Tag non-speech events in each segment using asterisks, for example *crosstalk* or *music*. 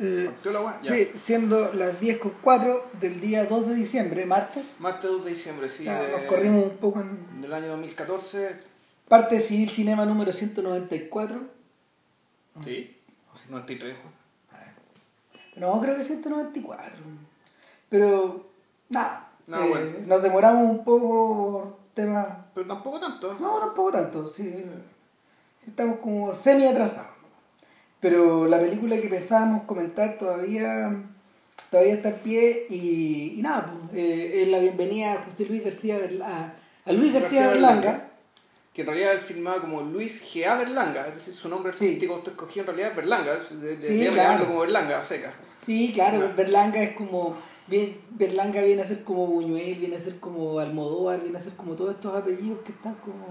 Eh, sí, siendo las 10 con 4 del día 2 de diciembre, martes. Martes 2 de diciembre, sí. De- nos corrimos un poco en Del año 2014. parte de Civil Cinema número 194. Sí. 93. No, creo que 194. Pero, nada. No, eh, bueno. Nos demoramos un poco por temas. Pero tampoco tanto. No, tampoco tanto. Sí estamos como semi atrasados. Pero la película que pensábamos comentar todavía todavía está en pie y, y nada, pues, eh, es la bienvenida a José Luis García Berla- a, Luis García, García Berlanga. Berlanga. Que en realidad él filmaba como Luis G.A. Berlanga. Es decir, su nombre Sí. artístico usted escogió en realidad es Berlanga. De, de, Sí, deberíamos claro. como Berlanga, a seca. Sí, claro. Berlanga es como. bien- Berlanga viene a ser como Buñuel, viene a ser como Almodóvar, viene a ser como todos estos apellidos que están como.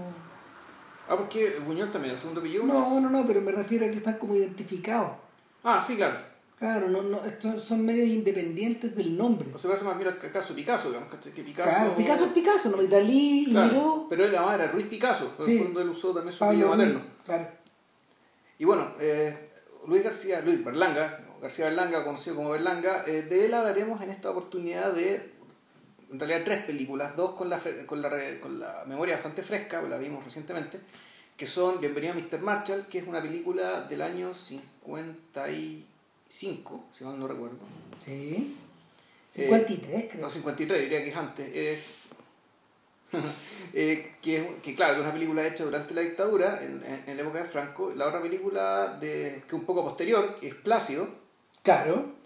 Ah, porque Buñuel también, el segundo apellido. No, no, no, pero me refiero a que están como identificados. Ah, sí, claro. Claro, no, no, estos son medios independientes del nombre. O se parece más bien al caso Picasso, digamos, que Picasso... Claro, Picasso es Picasso, ¿no? Y Dalí y Claro, Miró. pero él además era Ruiz Picasso, en Sí. el fondo él usó también su apellido materno. Claro. Y bueno, eh, Luis García, Luis Berlanga, García Berlanga, conocido como Berlanga, eh, de él hablaremos en esta oportunidad de, en realidad, tres películas, dos con la, con la, con la memoria bastante fresca, la vimos recientemente, que son Bienvenido a Mr. Marshall, que es una película del año 55, si mal no recuerdo. Sí. Eh, 53, creo. No, 53, diría que es antes. Eh, *laughs* eh, que, es- que claro, es una película hecha durante la dictadura, en, en- en la época de Franco. La otra película, de, que un poco posterior, que es Plácido, Claro.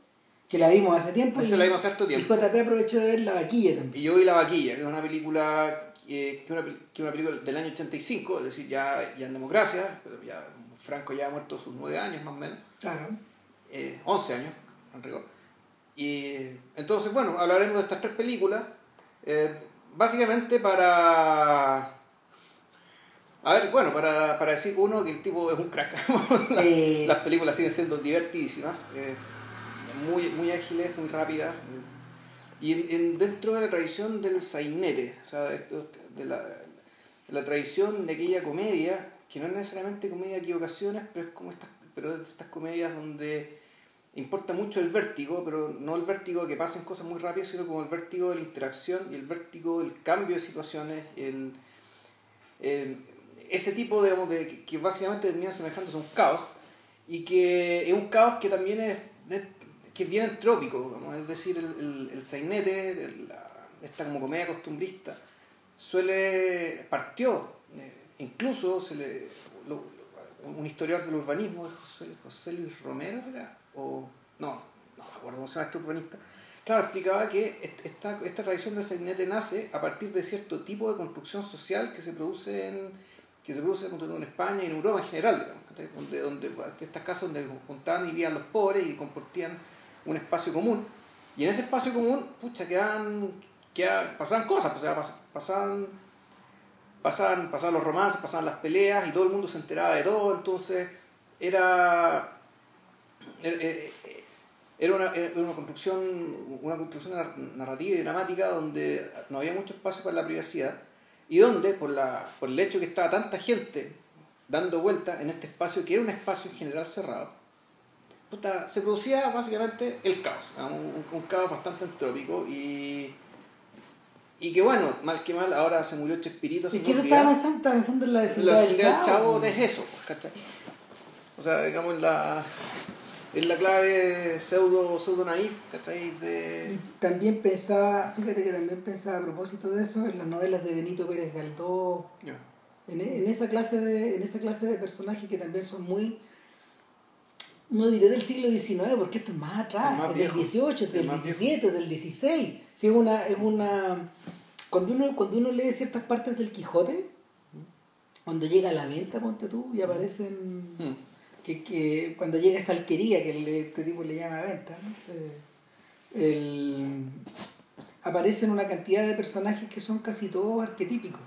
Que la vimos hace tiempo. esa y- la vimos hace harto Y tiempo. JP aprovechó de ver la vaquilla también. Y yo vi La Vaquilla, que es una película eh, que, una, que una película del año 85, es decir, ya, ya en democracia, ya Franco ya ha muerto sus nueve años más o menos. Claro. eh, 11 años, en rigor. Y entonces, bueno, hablaremos de estas tres películas, eh, básicamente para... A ver, bueno, para, para decir uno que el tipo es un crack. Las- *laughs* Sí. Las películas siguen siendo divertidísimas, eh, muy, muy ágiles, muy rápidas. y en, en- dentro de la tradición del sainete, o sea, de la, la tradición de aquella comedia, que no es necesariamente comedia de equivocaciones, pero es como estas, pero es estas comedias donde importa mucho el vértigo, pero no el vértigo de que pasen cosas muy rápidas, sino como el vértigo de la interacción y el vértigo del cambio de situaciones, el, eh, ese tipo digamos, de que, básicamente termina semejándose a un caos y que es un caos que también es- que es bien entrópico, digamos, es decir, el, el, el sainete, esta como comedia costumbrista, suele, partió, eh, incluso se le, un historiador del urbanismo, José, José Luis Romero, ¿era? o no, no me acuerdo cómo se llama este urbanista, claro, explicaba que est- esta, esta tradición del sainete nace a partir de cierto tipo de construcción social que se produce en que se produce en España y en Europa en general, digamos, donde, donde estas casas donde juntaban y vivían los pobres y compartían un espacio común. Y en ese espacio común, pucha, quedaban, quedaban- pasaban cosas, o sea, pas- pasaban, pasaban, pasaban los romances, pasaban las peleas y todo el mundo se enteraba de todo, entonces era, era, era una, era una construcción, una construcción nar- narrativa y dramática donde no había mucho espacio para la privacidad y donde por, la, por el hecho que estaba tanta gente dando vueltas en este espacio, que era un espacio en general cerrado, puta, se producía básicamente el caos, un, un caos bastante entrópico y, y que bueno, mal que mal, ahora se murió Chespirito Es que eso estaba pensando, pensando en la La vecindad del Chavo. Chavo es eso, pues, ¿cachai? O sea, digamos, la, es la clave pseudo, pseudo naif, ¿cachai? De... Y también pensaba, fíjate que también pensaba a propósito de eso en las novelas de Benito Pérez Galdós, Ya. en, en esa clase de, en esa clase de personajes que también son muy no diré del siglo XIX porque esto es más atrás, más del XVIII, del. XVII, del XVI. Sí, es una, es una cuando uno, cuando uno lee ciertas partes del Quijote, cuando llega a la venta, ponte tú, y aparecen Mm. que, que cuando llega esa alquería que le- este tipo le llama venta, ¿no? Eh, el- aparecen una cantidad de personajes que son casi todos arquetípicos.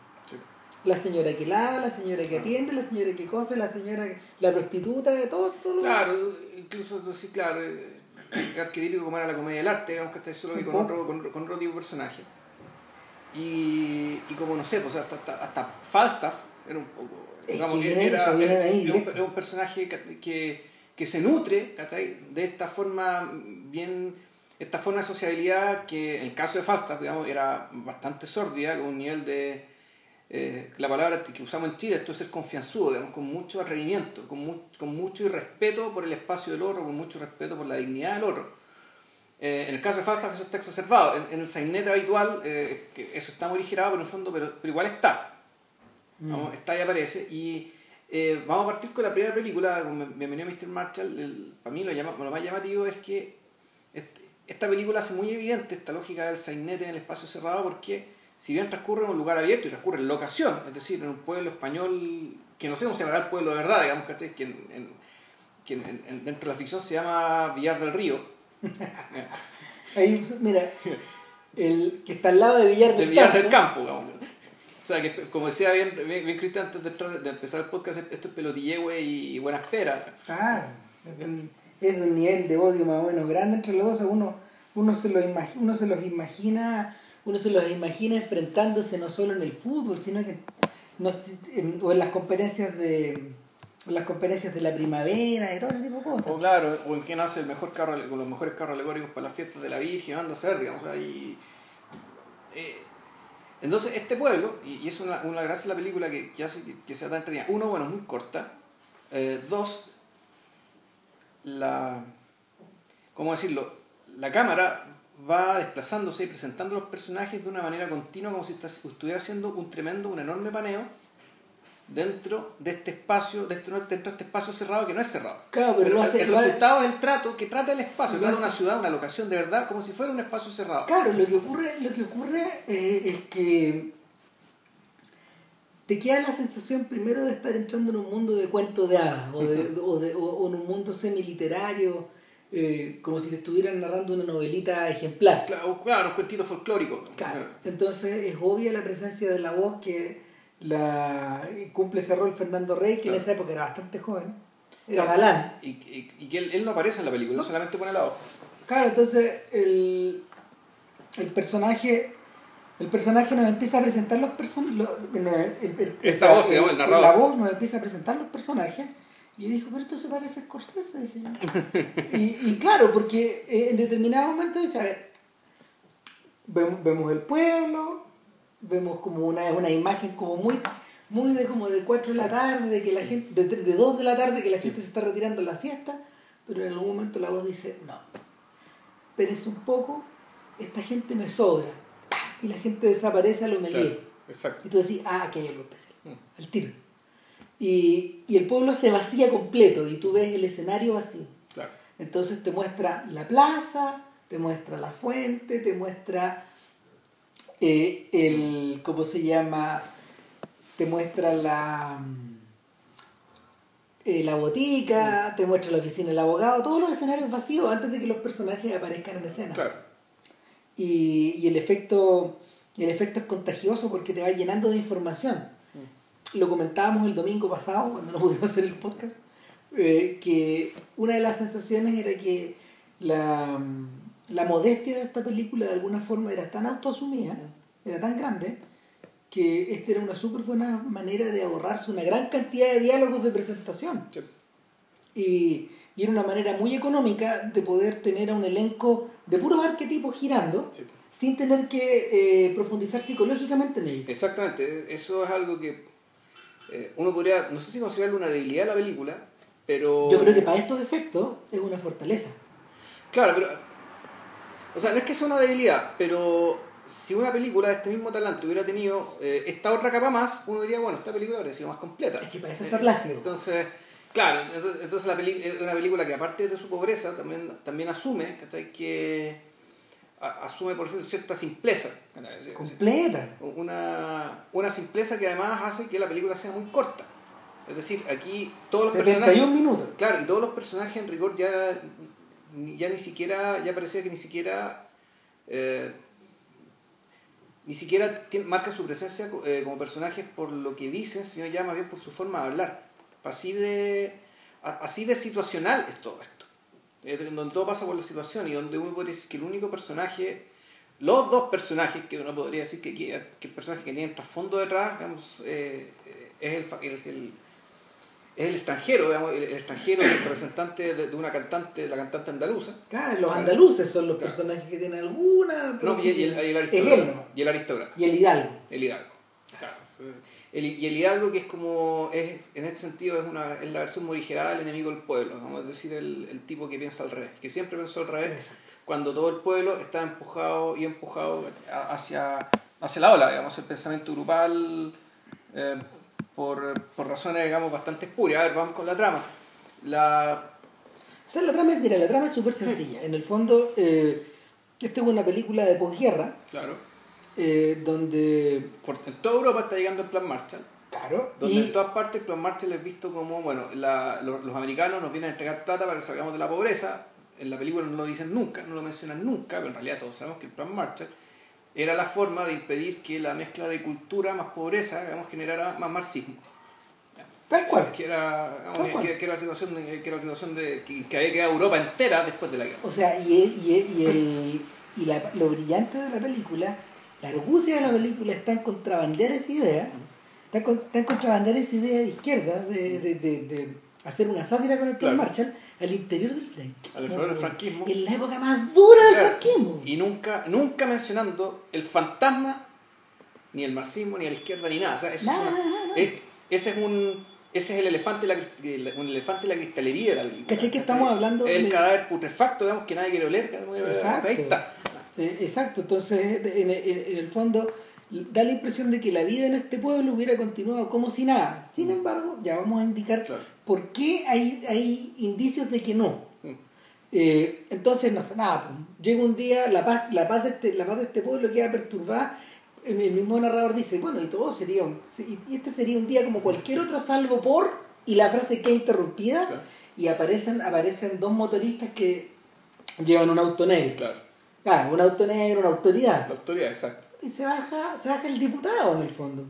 La señora que lava, la señora que atiende, la señora que cose, la señora, que- la prostituta, de todo, todo lo- Claro, incluso sí, claro, eh, es *clears throat* arquetípico como era la comedia del arte, digamos que está solo que con otro, con, con otro tipo de personaje. Y, y como no sé, pues hasta, hasta, hasta Falstaff era un poco. Es digamos, que eso, de ahí, era un, era un personaje que, que, que se nutre de esta forma bien esta forma de sociabilidad que en el caso de Falstaff digamos, era bastante sórdida, con un nivel de... Eh, la palabra que usamos en Chile, esto es ser confianzudo, digamos, con mucho atrevimiento, con, con mucho respeto por el espacio del otro, con mucho respeto por la dignidad del otro. Eh, en el caso de Falstaff eso está exacerbado. En, el sainete habitual eh, que eso está muy originado por el fondo, pero, pero igual está. Mm. está y aparece. Y vamos a partir con la primera película, Bienvenido a Mr. Marshall. para mí lo, lo más llamativo es que esta película hace muy evidente esta lógica del sainete en el espacio cerrado porque si bien transcurre en un lugar abierto y transcurre en locación, es decir, en un pueblo español que no sé cómo se llamará el pueblo de verdad, digamos, Que, en, que dentro de la ficción se llama Villar del Río. *laughs* Ahí, mira, el que está al lado de Villar del, Villar del Campo. digamos. O sea, que como decía bien, bien, Cristian antes de, empezar el podcast, esto es pelotillehue y, buena espera. Claro es de un nivel de odio más o menos grande entre los dos, uno, uno, se, los imagina, uno se los imagina, uno se los imagina enfrentándose no solo en el fútbol, sino que no, o en las competencias de las competencias de la primavera y todo ese tipo de cosas. O claro, o en quién hace el mejor carro, con los mejores carros alegóricos para las fiestas de la Virgen, anda a ser, digamos, ahí. Eh, entonces, este pueblo, y, es una, una gracia de la película que, que hace que, sea tan entretenida, uno, bueno, muy corta, eh, dos, la, ¿cómo decirlo? La cámara va desplazándose y presentando los personajes de una manera continua como si estuviera haciendo un tremendo, un enorme paneo dentro de este espacio, dentro, de este espacio cerrado que no es cerrado. Claro, pero, el, resultado es el trato que trata el espacio, trata una ciudad, una locación de verdad, como si fuera un espacio cerrado. Claro, lo que ocurre, lo que ocurre eh, es que te queda la sensación primero de estar entrando en un mundo de cuentos de hadas o, de, *laughs* o, de, o, en un mundo semiliterario, eh, como si te estuvieran narrando una novelita ejemplar. Claro, claro un cuentito folclórico. Claro. Entonces es obvia la presencia de la voz que la cumple ese rol Fernando Rey, que en esa época era bastante joven, era galán. Y, y, que él, no aparece en la película, solamente pone la voz. Claro, entonces el, el personaje el personaje nos empieza a presentar los personajes. Esta voz, digamos, el narrador. La voz nos empieza a presentar los personajes. Y dijo, pero esto se parece a Scorsese. Dije y, y, claro, porque eh, en determinado momento dice, a ver, vemos, vemos el pueblo, vemos como una, una imagen como muy muy de como de 4 de la tarde, de que la gente, de, de 2 de la tarde que la gente se está retirando la siesta, pero en algún momento la voz dice, no, espérese un poco, esta gente me sobra y la gente desaparece a lo melee. exacto. Y tú decís, ah, aquí hay algo especial, mm. al tiro. Y, y, el pueblo se vacía completo y tú ves el escenario vacío. Claro. Entonces te muestra la plaza, te muestra la fuente, te muestra eh, el, ¿cómo se llama? Te muestra la, eh, la botica, te muestra la oficina del abogado, todos los escenarios vacíos antes de que los personajes aparezcan en escena. Claro y, y el, efecto, el efecto es contagioso porque te va llenando de información. Lo comentábamos el domingo pasado, cuando no pudimos hacer el podcast, eh, que una de las sensaciones era que la, la modestia de esta película de alguna forma era tan autoasumida, era tan grande, que esta era una súper buena manera de ahorrarse una gran cantidad de diálogos de presentación. Y, y, era una manera muy económica de poder tener a un elenco de puros arquetipos girando sin tener que eh, profundizar psicológicamente en ellos. Exactamente, eso es algo que eh, uno podría, no sé si considerarlo una debilidad de la película, pero... Yo creo que para estos efectos es una fortaleza. Claro, pero... O sea, no es que sea una debilidad, pero si una película de este mismo talante hubiera tenido eh, esta otra capa más, uno diría, bueno, esta película habría sido más completa. Es que para eso está Plácido. Entonces, Claro, entonces, la es una película que aparte de su pobreza también, también asume que asume por cierta simpleza. Completa. Una, una simpleza que además hace que la película sea muy corta. Es decir, aquí todos los 71 personajes. minutos. Claro, y todos los personajes en rigor ya, ya ni siquiera, ya parecía que ni siquiera. Eh, ni siquiera marca su presencia eh, como personajes por lo que dicen, sino ya más bien por su forma de hablar. Así de, así de situacional es todo esto. Donde todo pasa por la situación y donde uno puede decir que el único personaje, los dos personajes que uno podría decir que, que, el personaje que tiene trasfondo detrás, digamos, eh, es el, el, es el extranjero, digamos, el, el extranjero, el representante de, de una cantante, de la cantante andaluza. Claro, los andaluces son los Claro. personajes que tienen alguna. No, y, el, el Es él, aristócrata. Y el aristócrata. Y el hidalgo. El hidalgo. Claro. El, y el hidalgo que es como, es, en este sentido es, una, es la versión morigerada del enemigo del pueblo, vamos a decir el, el tipo que piensa al revés, que siempre pensó al revés, Exacto. cuando todo el pueblo está empujado y empujado hacia, hacia la ola, digamos, el pensamiento grupal, eh, por, por razones, digamos, bastante espurias. A ver, vamos con la trama. La, O sea, la trama es, mira, la trama es súper sencilla. En el fondo, eh, esta es una película de posguerra, claro, eh, donde, por, en toda Europa está llegando el plan Marshall. claro, Donde y, en todas partes el plan Marshall es visto como, bueno, la- los, los americanos nos vienen a entregar plata para que salgamos de la pobreza. En la película no lo dicen nunca, no lo mencionan nunca, pero en realidad todos sabemos que el plan Marshall era la forma de impedir que la mezcla de cultura más pobreza, digamos, generara más marxismo. tal cual. Que era, digamos, Tal cual. que- que era la situación, de, que era la situación de que, que había quedado Europa entera después de la guerra. O sea, y, y, y, el, y la- lo brillante de la película, la argucia de la película está en contrabandear esa idea, está en, con- está en contrabandear esa idea de izquierda, de, de, de, de hacer una sátira con el plan Claro. Marshall al interior del franquismo. Al interior del franquismo. En la época más dura del Claro, franquismo. Y nunca, nunca mencionando el fantasma, ni el marxismo, ni a la izquierda, ni nada. O sea, eso Nada, es una- nada. es- ese es un ese es el elefante de la, un elefante de la cristalería de la película. ¿Cachai que estamos hablando El de- cadáver putrefacto, digamos, que nadie quiere oler. Ahí está. Eh, exacto, entonces en, en- en el fondo da la impresión de que la vida en este pueblo hubiera continuado como si nada. Sin embargo, ya vamos a indicar Claro. por qué hay, hay indicios de que no. Mm. Eh, entonces, no sé, nada, pues, llega un día, la paz, la paz, de, este, la paz de este pueblo queda perturbada. El, el mismo narrador dice, bueno, y todo sería un, y este sería un día como cualquier otro, salvo por, y la frase queda interrumpida, Claro. y aparecen, aparecen dos motoristas que llevan un auto negro. Claro. Ah, un auto negro, una autoridad. La autoridad, exacto. Y se baja, se baja el diputado en el fondo.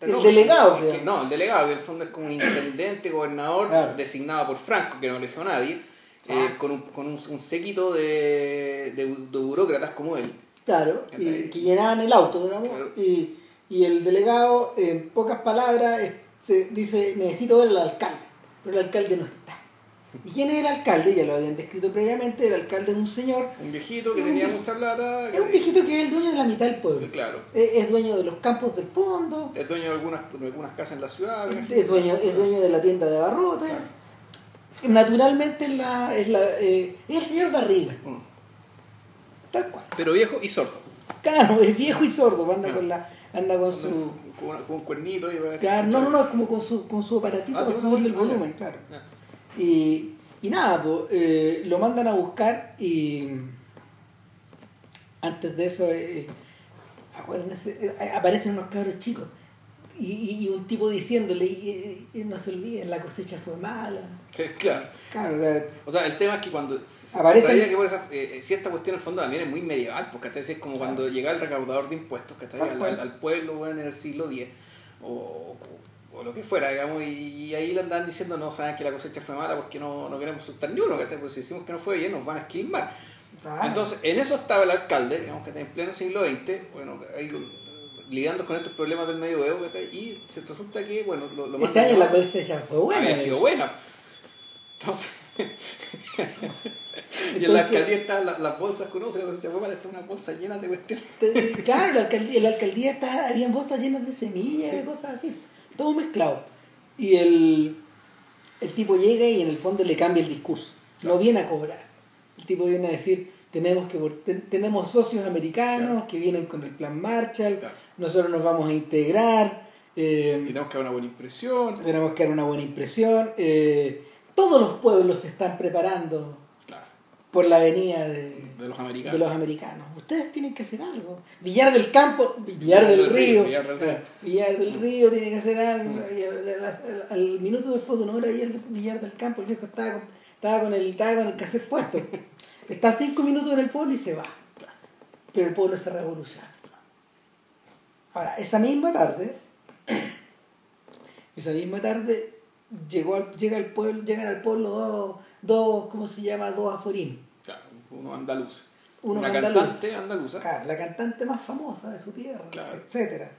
El No, delegado, o sea. no, el delegado, que en el fondo es como un intendente, gobernador, Claro. designado por Franco, que no eligió a nadie, eh, Ah. con, un, con un, un séquito de, de, de burócratas como él. Claro, y, que llenaban el auto, digamos, Claro. y, y el delegado, en pocas palabras, se dice, necesito ver al alcalde, pero el alcalde no está. ¿Y quién es el alcalde? Ya lo habían descrito previamente, el alcalde es un señor, Un viejito que tenía mucha plata. es un viejito que es el dueño de la mitad del pueblo. Claro. Es, es dueño de los campos del fondo, Es dueño de algunas, de algunas casas en la ciudad. es dueño, es dueño de la tienda de barrotes. Naturalmente es, la, es, la, eh, es el señor Barriga, Mm. tal cual. Pero viejo y sordo. Claro, es viejo y sordo, anda Ah. con la anda con su Con, un cuernito y claro, no, no, no, es como con su con su aparatito Ah, para subirle el volumen, claro. Y, y nada, pues, eh, lo mandan a buscar y antes de eso eh, acuérdense, eh, aparecen unos cabros chicos y, y- un tipo diciéndole y, no se olviden, la cosecha fue mala. Claro. Claro, o sea, O sea, el tema es que cuando Aparecen- sabía que por esa, eh, si esta cuestión el fondo también es muy medieval, porque es como cuando llegaba el recaudador de impuestos ¿cachai? Tal Al, al- al pueblo bueno, en el siglo X o, o- lo que fuera, digamos, y, y ahí le andaban diciendo, no, saben que la cosecha fue mala porque no, no queremos soltar ni uno, ¿cachai? Pues si decimos que no fue bien, nos van a esquilmar. claro. Entonces, en eso estaba el alcalde, digamos que en pleno siglo XX, bueno, ahí lidiando con estos problemas del medioevo, y se resulta que, bueno, lo, lo ese año la cosecha fue buena. había sido buena. Entonces, *laughs* y en la alcaldía estaban las, las bolsas, conoce la cosecha fue mala, está una bolsa llena de cuestiones. *laughs* Claro, la alcaldía, la alcaldía está, habían bolsas llenas de semillas Sí. y cosas así, todo mezclado. Y el, el tipo llega y en el fondo le cambia el discurso. Claro. No viene a cobrar. El tipo viene a decir, tenemos que ten- tenemos socios americanos Claro. que vienen con el plan Marshall, Claro. nosotros nos vamos a integrar, eh, tenemos que dar una buena impresión. tenemos que dar una buena impresión. eh, todos los pueblos se están preparando por la venida de, de los de americanos. los americanos. Ustedes tienen que hacer algo. Villar del Campo, Villar del Río, Villar del Río. Villar del Río tiene que hacer algo. Al, minuto después de una hora Villar, del Campo, el viejo estaba con, estaba con el estaba con el cassette puesto. *laughs* Está cinco minutos en el pueblo y se va. Pero el pueblo se revoluciona. Ahora, esa misma tarde, esa misma tarde llegó al, llega al pueblo, llegan al pueblo dos, dos, ¿cómo se llama? Dos aforín. Unos andaluces. Unos una andaluces. cantante andaluza. Claro, la cantante más famosa de su tierra, Claro. etcétera.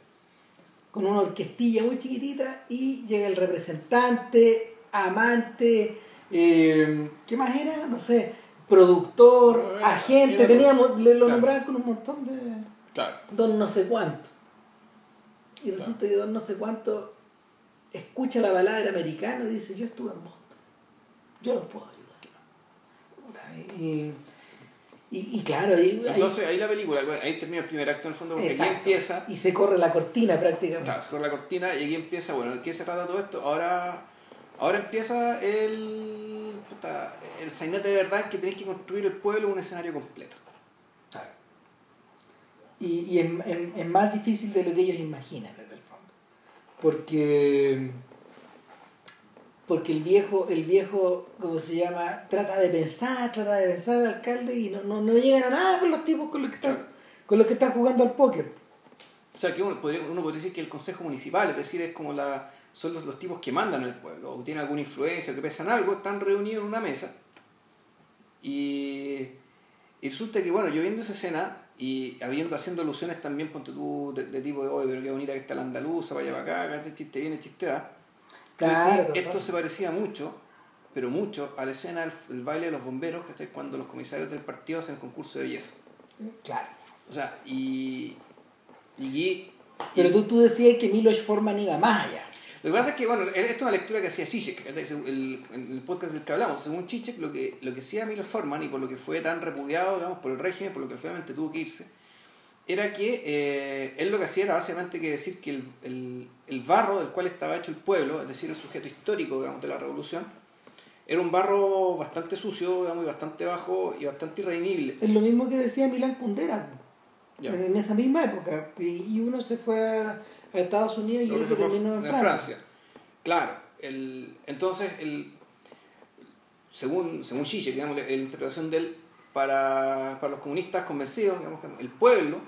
Con una orquestilla muy chiquitita y llega el representante amante, eh, ¿qué más era? No sé, productor, Bueno, agente, teníamos, le lo claro. nombraban con un montón de Claro. don no sé cuánto. Y resulta que don no sé cuánto escucha la palabra americano y dice, yo estuve en Boston, yo los puedo ayudar. Y, y, y claro, ahí, Entonces ahí la película, ahí termina el primer acto en el fondo, porque Exacto. aquí empieza, y se corre la cortina prácticamente. claro, se corre la cortina y aquí empieza, bueno, ¿de qué se trata todo esto? Ahora, ahora empieza el, puta, el sainete de verdad que tenéis que construir el pueblo en un escenario completo. Y, y es, es- es más difícil de lo que ellos imaginan en el fondo. Porque, porque el viejo, el viejo, como se llama, trata de pensar, trata de pensar al alcalde y no, no, no llegan a nada con los tipos con los que están, con los que están jugando al póker. O sea, que uno podría, uno podría decir que el consejo municipal, es decir, es como la, son los, los tipos que mandan el pueblo, o tienen alguna influencia, o que pesan algo, están reunidos en una mesa. Y, y resulta que, bueno, yo viendo esa escena y habiendo, haciendo alusiones también, ponte tú, de, de tipo de, oye, pero qué bonita que está la andaluza, vaya para acá, este chiste viene, chiste va. Claro, Entonces, esto se parecía mucho, pero mucho, a la escena del del baile de los bomberos, que cuando los comisarios del partido hacen el concurso de belleza. Claro. O sea, y. y, y- Pero tú, tú decías que Miloš Forman iba más allá. Lo que pasa es que, bueno, esto es una lectura que hacía Zizek, el, en el podcast del que hablamos. Según Zizek, lo que, lo que hacía Milo Forman y por lo que fue tan repudiado, digamos, por el régimen, por lo que finalmente tuvo que irse, era que eh, él lo que hacía era básicamente que decir que el, el, el barro del cual estaba hecho el pueblo, es decir, el sujeto histórico, digamos, de la revolución, era un barro bastante sucio, digamos, y bastante bajo y bastante irredimible. Es lo mismo que decía Milán Kundera en, esa misma época. Y, uno se fue a, Estados Unidos y otro se terminó en, Francia. Claro, el, entonces, el, según, según Zizek, digamos, la, la interpretación de él, para, para los comunistas convencidos, digamos, el pueblo,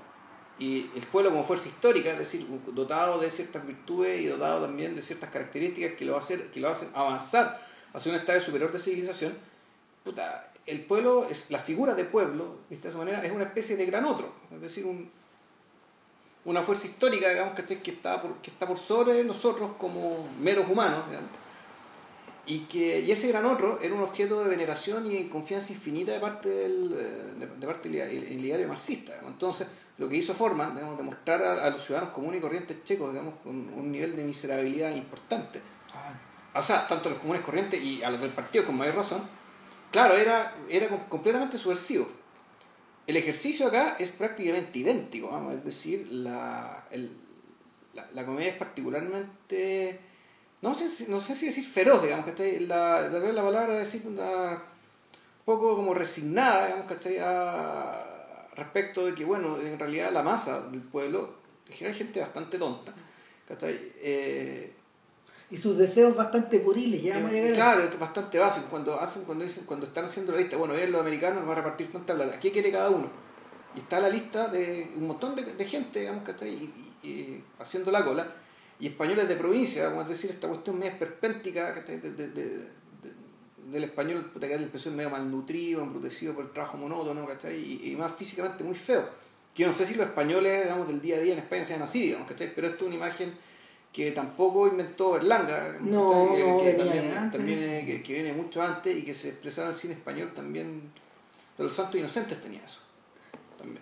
y el pueblo como fuerza histórica, es decir, dotado de ciertas virtudes y dotado también de ciertas características que lo, hacer, que lo hacen avanzar hacia un estadio superior de civilización, puta, el pueblo, es la figura de pueblo, ¿viste? de esa manera, es una especie de gran otro, es decir, un, una fuerza histórica, digamos, que está por, que está por sobre nosotros como meros humanos, digamos. Y que y ese gran otro era un objeto de veneración y confianza infinita de parte del eh, de, de parte del ideario marxista. Entonces, lo que hizo Forman, digamos, demostrar a, a los ciudadanos comunes y corrientes checos, digamos, con un nivel de miserabilidad importante. O sea, tanto a los comunes corrientes y a los del partido con mayor razón, claro, era, era com- completamente subversivo. El ejercicio acá es prácticamente idéntico, vamos, es decir, la, el- la, la comedia es particularmente, no sé, si- no sé si decir feroz, digamos, que la, tal vez la palabra decir una poco como resignada, digamos, ¿cachai? A- respecto de que, bueno, en realidad la masa del pueblo, en general gente bastante tonta, ¿cachai? Eh, Y sus deseos bastante puriles, ya vamos a llegar Claro, es bastante básico. Cuando hacen, cuando dicen, cuando están haciendo la lista, bueno, vienen los americanos, nos va a repartir tanta plata. ¿Qué quiere cada uno? Y está la lista de un montón de, de gente, digamos, ¿cachai? Y, y- y haciendo la cola. Y españoles de provincia, vamos a decir, esta cuestión media esperpéntica. De- de- de- de- del español, que da la impresión medio malnutrido, embrutecido por el trabajo monótono, ¿cachai? Y, y más físicamente muy feo. Que yo no sé si los españoles, digamos, del día a día en España sean así, digamos, ¿cachai? Pero esto es una imagen que tampoco inventó Berlanga, No, que, no, que también, también, eh, que, que viene mucho antes y que se expresaba en el cine español también. Pero los Santos Inocentes tenía eso. También.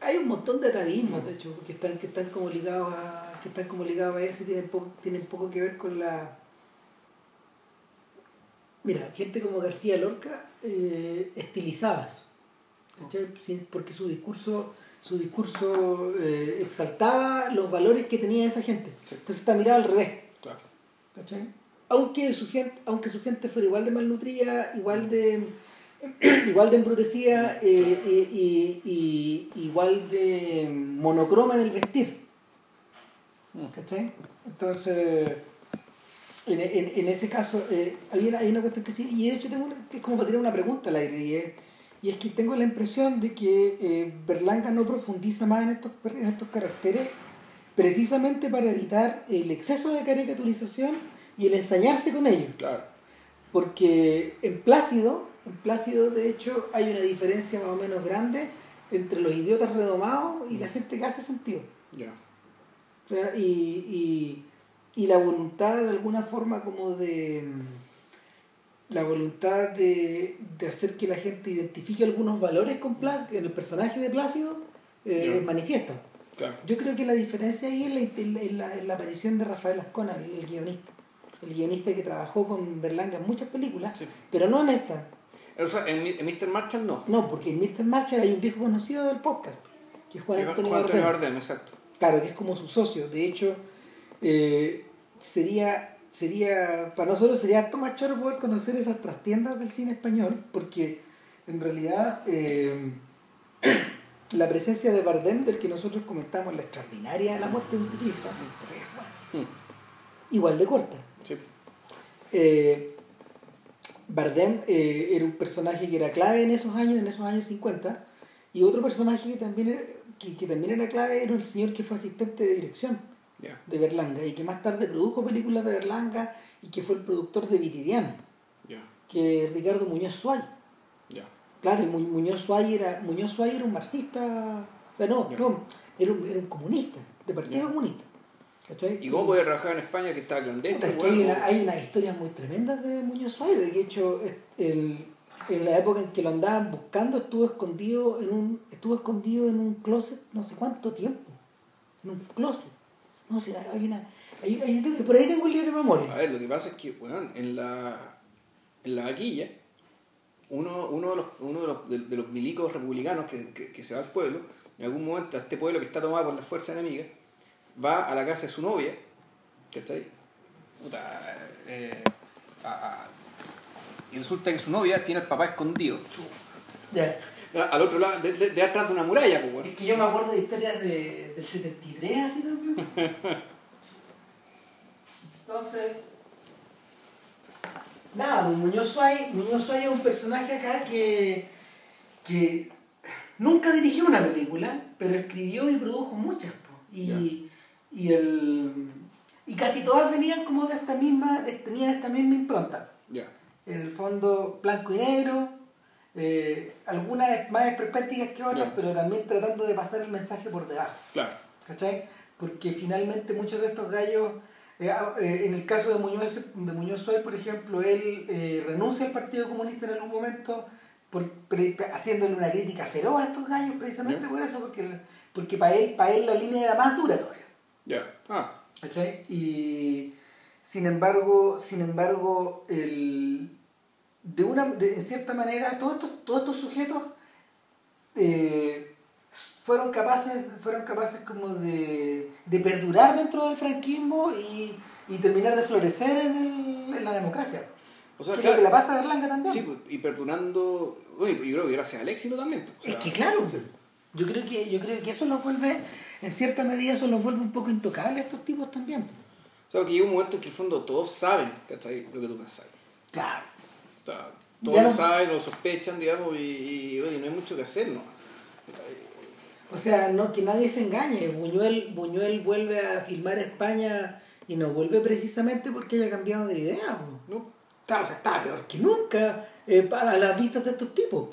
Hay un montón de atavismos, de hecho, que están, que están como ligados a, que están como ligados a eso y tienen poco, tienen poco que ver con la. Mira, gente como García Lorca eh, estilizaba eso. ¿cachai? Porque su discurso, su discurso eh, exaltaba los valores que tenía esa gente. Sí. Entonces está mirado al revés. Claro. ¿cachai? Aunque su gente, aunque su gente fuera igual de malnutrida, igual de *clears throat* igual de embrutecida eh, eh, y, y- igual de monocroma en el vestir. ¿Cachai? Entonces, en, en- en ese caso, eh, hay, una, hay una cuestión que sí, y de hecho tengo una- es como para tirar una pregunta al aire, y es, y es que tengo la impresión de que eh, Berlanga no profundiza más en estos, en estos caracteres precisamente para evitar el exceso de caricaturización y el ensañarse con ellos. Claro. Porque en Plácido, en Plácido de hecho hay una diferencia más o menos grande entre los idiotas redomados y la gente que hace sentido. Ya. Y, y, y la voluntad de alguna forma como de, la voluntad de, de hacer que la gente identifique algunos valores con Plá- en el personaje de Plácido eh, manifiesta. Claro. Yo creo que la diferencia ahí es la, en la, en aparición de Rafael Ascona, el, el guionista. El guionista que trabajó con Berlanga en muchas películas, Sí. pero no en esta. O sea, en, en Mr. Marshall no. No, porque en Mr. Marshall hay un viejo conocido del podcast, que es Juan Juan Antonio exacto. Claro, que es como su socio. De hecho, eh, sería, sería, para nosotros sería harto más choro poder conocer esas trastiendas del cine español, porque en realidad eh, *clears throat* la presencia de Bardem, del que nosotros comentamos, la extraordinaria de la muerte de un ciclista, es buena. igual de corta. Sí. Eh, Bardem era un personaje que era clave en esos años, en esos años 50, y otro personaje que también era, que, que también era clave era el señor que fue asistente de dirección de Berlanga y que más tarde produjo películas de Berlanga y que fue el productor de Viridiana, que es Ricardo Muñoz Suárez. Claro, y Mu- Muñoz Suárez era, Muñoz Suárez era un marxista, o sea, no, no, era un, era un comunista, de partido comunista. ¿cachai? ¿Y cómo podía trabajar en España que estaba clandestino? es que hay, una, hay unas historias muy tremendas de Muñoz Suárez, de que hecho el- en la época en que lo andaban buscando estuvo escondido en un estuvo escondido en un closet no sé cuánto tiempo. En un closet. No sé, hay una hay- hay- por ahí tengo un libro de memoria. A ver, lo que pasa es que, weón, en la, en la vaquilla, uno, uno, de, los, uno de, los, de, los milicos republicanos que, que, que se va al pueblo, en algún momento a este pueblo que está tomado por las fuerzas enemigas, va a la casa de su novia, ¿cachai? Puta, eh, a- y resulta que su novia tiene al papá escondido, Ya. al otro lado, de, de- de atrás de una muralla, pues, weón. Es que yo me acuerdo de historias de, del 73 así también. Entonces, nada, pues, Muñoz Suárez, Muñoz Suárez es un personaje acá que, que nunca dirigió una película, pero escribió y produjo muchas. po. Y, y, el, y casi todas venían como de esta misma, de- tenían esta misma impronta. Ya, En el fondo blanco y negro, eh, algunas más esperpénticas que otras, pero también tratando de pasar el mensaje por debajo. claro. ¿Cachai? Porque finalmente muchos de estos gallos, eh, ah, eh, en el caso de Muñoz, de Muñoz Suárez, por ejemplo, él renuncia al Partido Comunista en algún momento por, pre- haciéndole una crítica feroz a estos gallos precisamente por eso, porque, porque para él, para él la línea era más dura todavía. Ya, ah, ¿Cachai? Y sin embargo, sin embargo, el, de una, de- en cierta manera, todos estos, todos estos sujetos eh, fueron capaces, fueron capaces como de, de perdurar dentro del franquismo y, y terminar de florecer en, el- en la democracia. o sea, que es claro, lo que la pasa a Berlanga también. sí, pues, y perdurando, bueno, y yo creo que gracias al éxito también. pues, o es sea, que claro, yo creo que, yo creo que eso los vuelve, en cierta medida eso los vuelve un poco intocables a estos tipos también. O sea, que llega un momento en que el fondo todos saben ¿cachai? lo que tú pensás. Claro. Sea, todos Ya lo saben, lo sospechan, digamos, y, y, oye, no hay mucho que hacer, ¿no? O sea, no que nadie se engañe. Buñuel, Buñuel vuelve a filmar España y no vuelve precisamente porque haya cambiado de idea. po. ¿No? Está, o sea, está peor que nunca eh, para las vistas de estos tipos.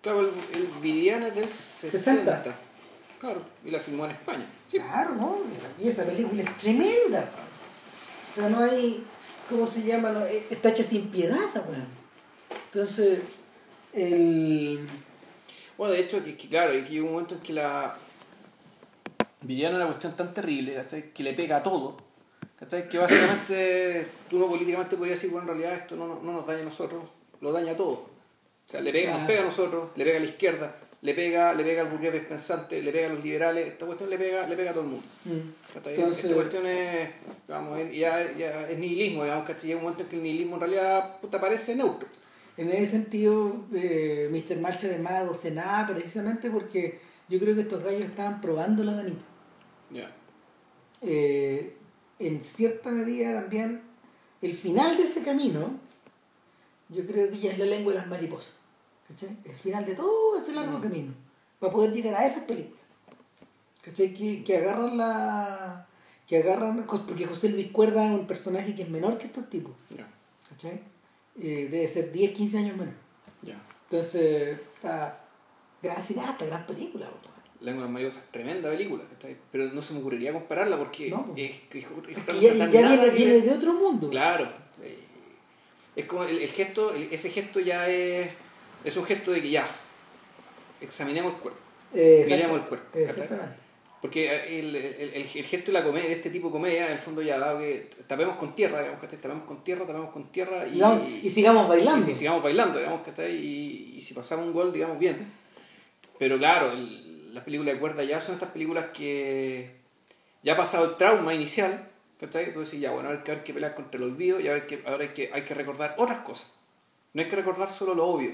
Claro, el, el Viridiana es del 60. 60. Claro, y la filmó en España. Sí, Claro, ¿no? Esa- y esa película es tremenda. po. O sea, no hay, ¿cómo se llama? No, eh, está hecha sin piedad esa. Entonces, el... Bueno, de hecho, que, que claro, que llega un momento en que la Viridiana es una cuestión tan terrible, ¿cachai? Que le pega a todo. ¿cachai? Que básicamente uno políticamente podría decir, bueno, en realidad esto no, no- no nos daña a nosotros, lo daña a todos. O sea, le pega, nos pega a nosotros, le pega a la izquierda, le pega, le pega al burgués pensante, le pega a los liberales, esta cuestión le pega, le pega a todo el mundo. mm. Entonces- Esta cuestión es, digamos, ya, ya es nihilismo, digamos, ¿cachai? Llega un momento en que el nihilismo en realidad puta, parece neutro. En ese sentido, eh, Mr. March además docenaba precisamente porque yo creo que estos gallos estaban probando la manita. Ya. Eh, en cierta medida también, el final de ese camino, yo creo que ya es la lengua de las mariposas. ¿cachai? El final de todo ese largo Mm. camino, para poder llegar a esas películas. ¿cachai? Que, que agarran la. que agarran. porque José Luis Cuerda es un personaje que es menor que estos tipos. Ya. ¿cachai? Eh, debe ser 10, 15 años menor. Ya. Entonces, está. gran cineasta, gran película. Lengua de mariposas, tremenda película. Pero no se me ocurriría compararla porque No, po. es, que es Es otra que ya, ya viene, viene de otro mundo. Claro. eh, Es como el, el gesto, el- ese gesto ya es, es un gesto de que ya, examinemos el cuerpo. Eh, Miremos el cuerpo. Exactamente. Porque el, el, el- el gesto de la comedia, de este tipo de comedia, en el fondo ya dado que tapemos con tierra, digamos que tapemos con tierra, tapemos con tierra y, Y, vamos- y sigamos bailando. y sigamos bailando, digamos que y, y si pasamos un gol, digamos bien. Pero claro, el- las películas de cuerda ya son estas películas que ya ha pasado el trauma inicial, ¿cachai? Tú decís, ya, bueno, ahora hay que, hay que pelear contra el olvido y ahora, hay que, ahora hay, que, hay que recordar otras cosas. No hay que recordar solo lo obvio.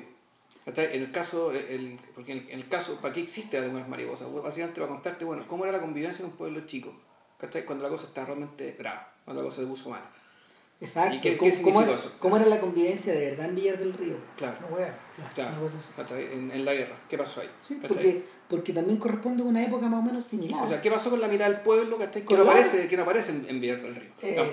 En el caso, el, porque en el, caso, ¿para qué existe algunas mariposas? Pues básicamente para contarte, bueno, cómo era la convivencia en un pueblo chico, ¿cachai? Cuando la cosa está realmente brava, cuando la cosa se puso mal. Exacto. ¿Y qué- ¿Cómo, cómo era, eso? cómo era la convivencia de verdad en Villar del Río? Claro. No, wea, claro, Claro. En, en la guerra, ¿qué pasó ahí? Sí, porque, porque también corresponde a una época más o menos similar. O sea, ¿qué pasó con la mitad del pueblo que, no aparece, que no aparece en, en Villar del Río? Eh, No.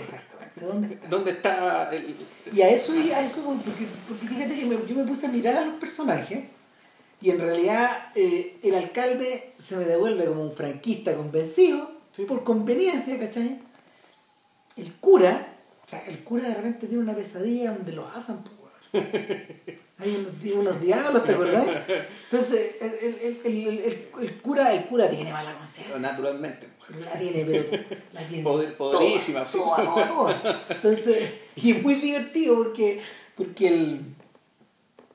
¿Dónde está? ¿Dónde está el, Y a eso, y a eso porque, porque fíjate que me- yo me puse a mirar a los personajes y en realidad eh, el alcalde se me devuelve como un franquista convencido Sí. por conveniencia, ¿cachai? El cura, o sea, el cura de repente tiene una pesadilla donde lo asan. *laughs* Hay unos, di- unos diablos, ¿te acordás? Entonces, el, el, el, el, el- el cura, el cura tiene mala conciencia. naturalmente? La tiene, pero la tiene. Poder- poderísima, sí. toda, toda, toda. Entonces, y es muy divertido porque, porque el,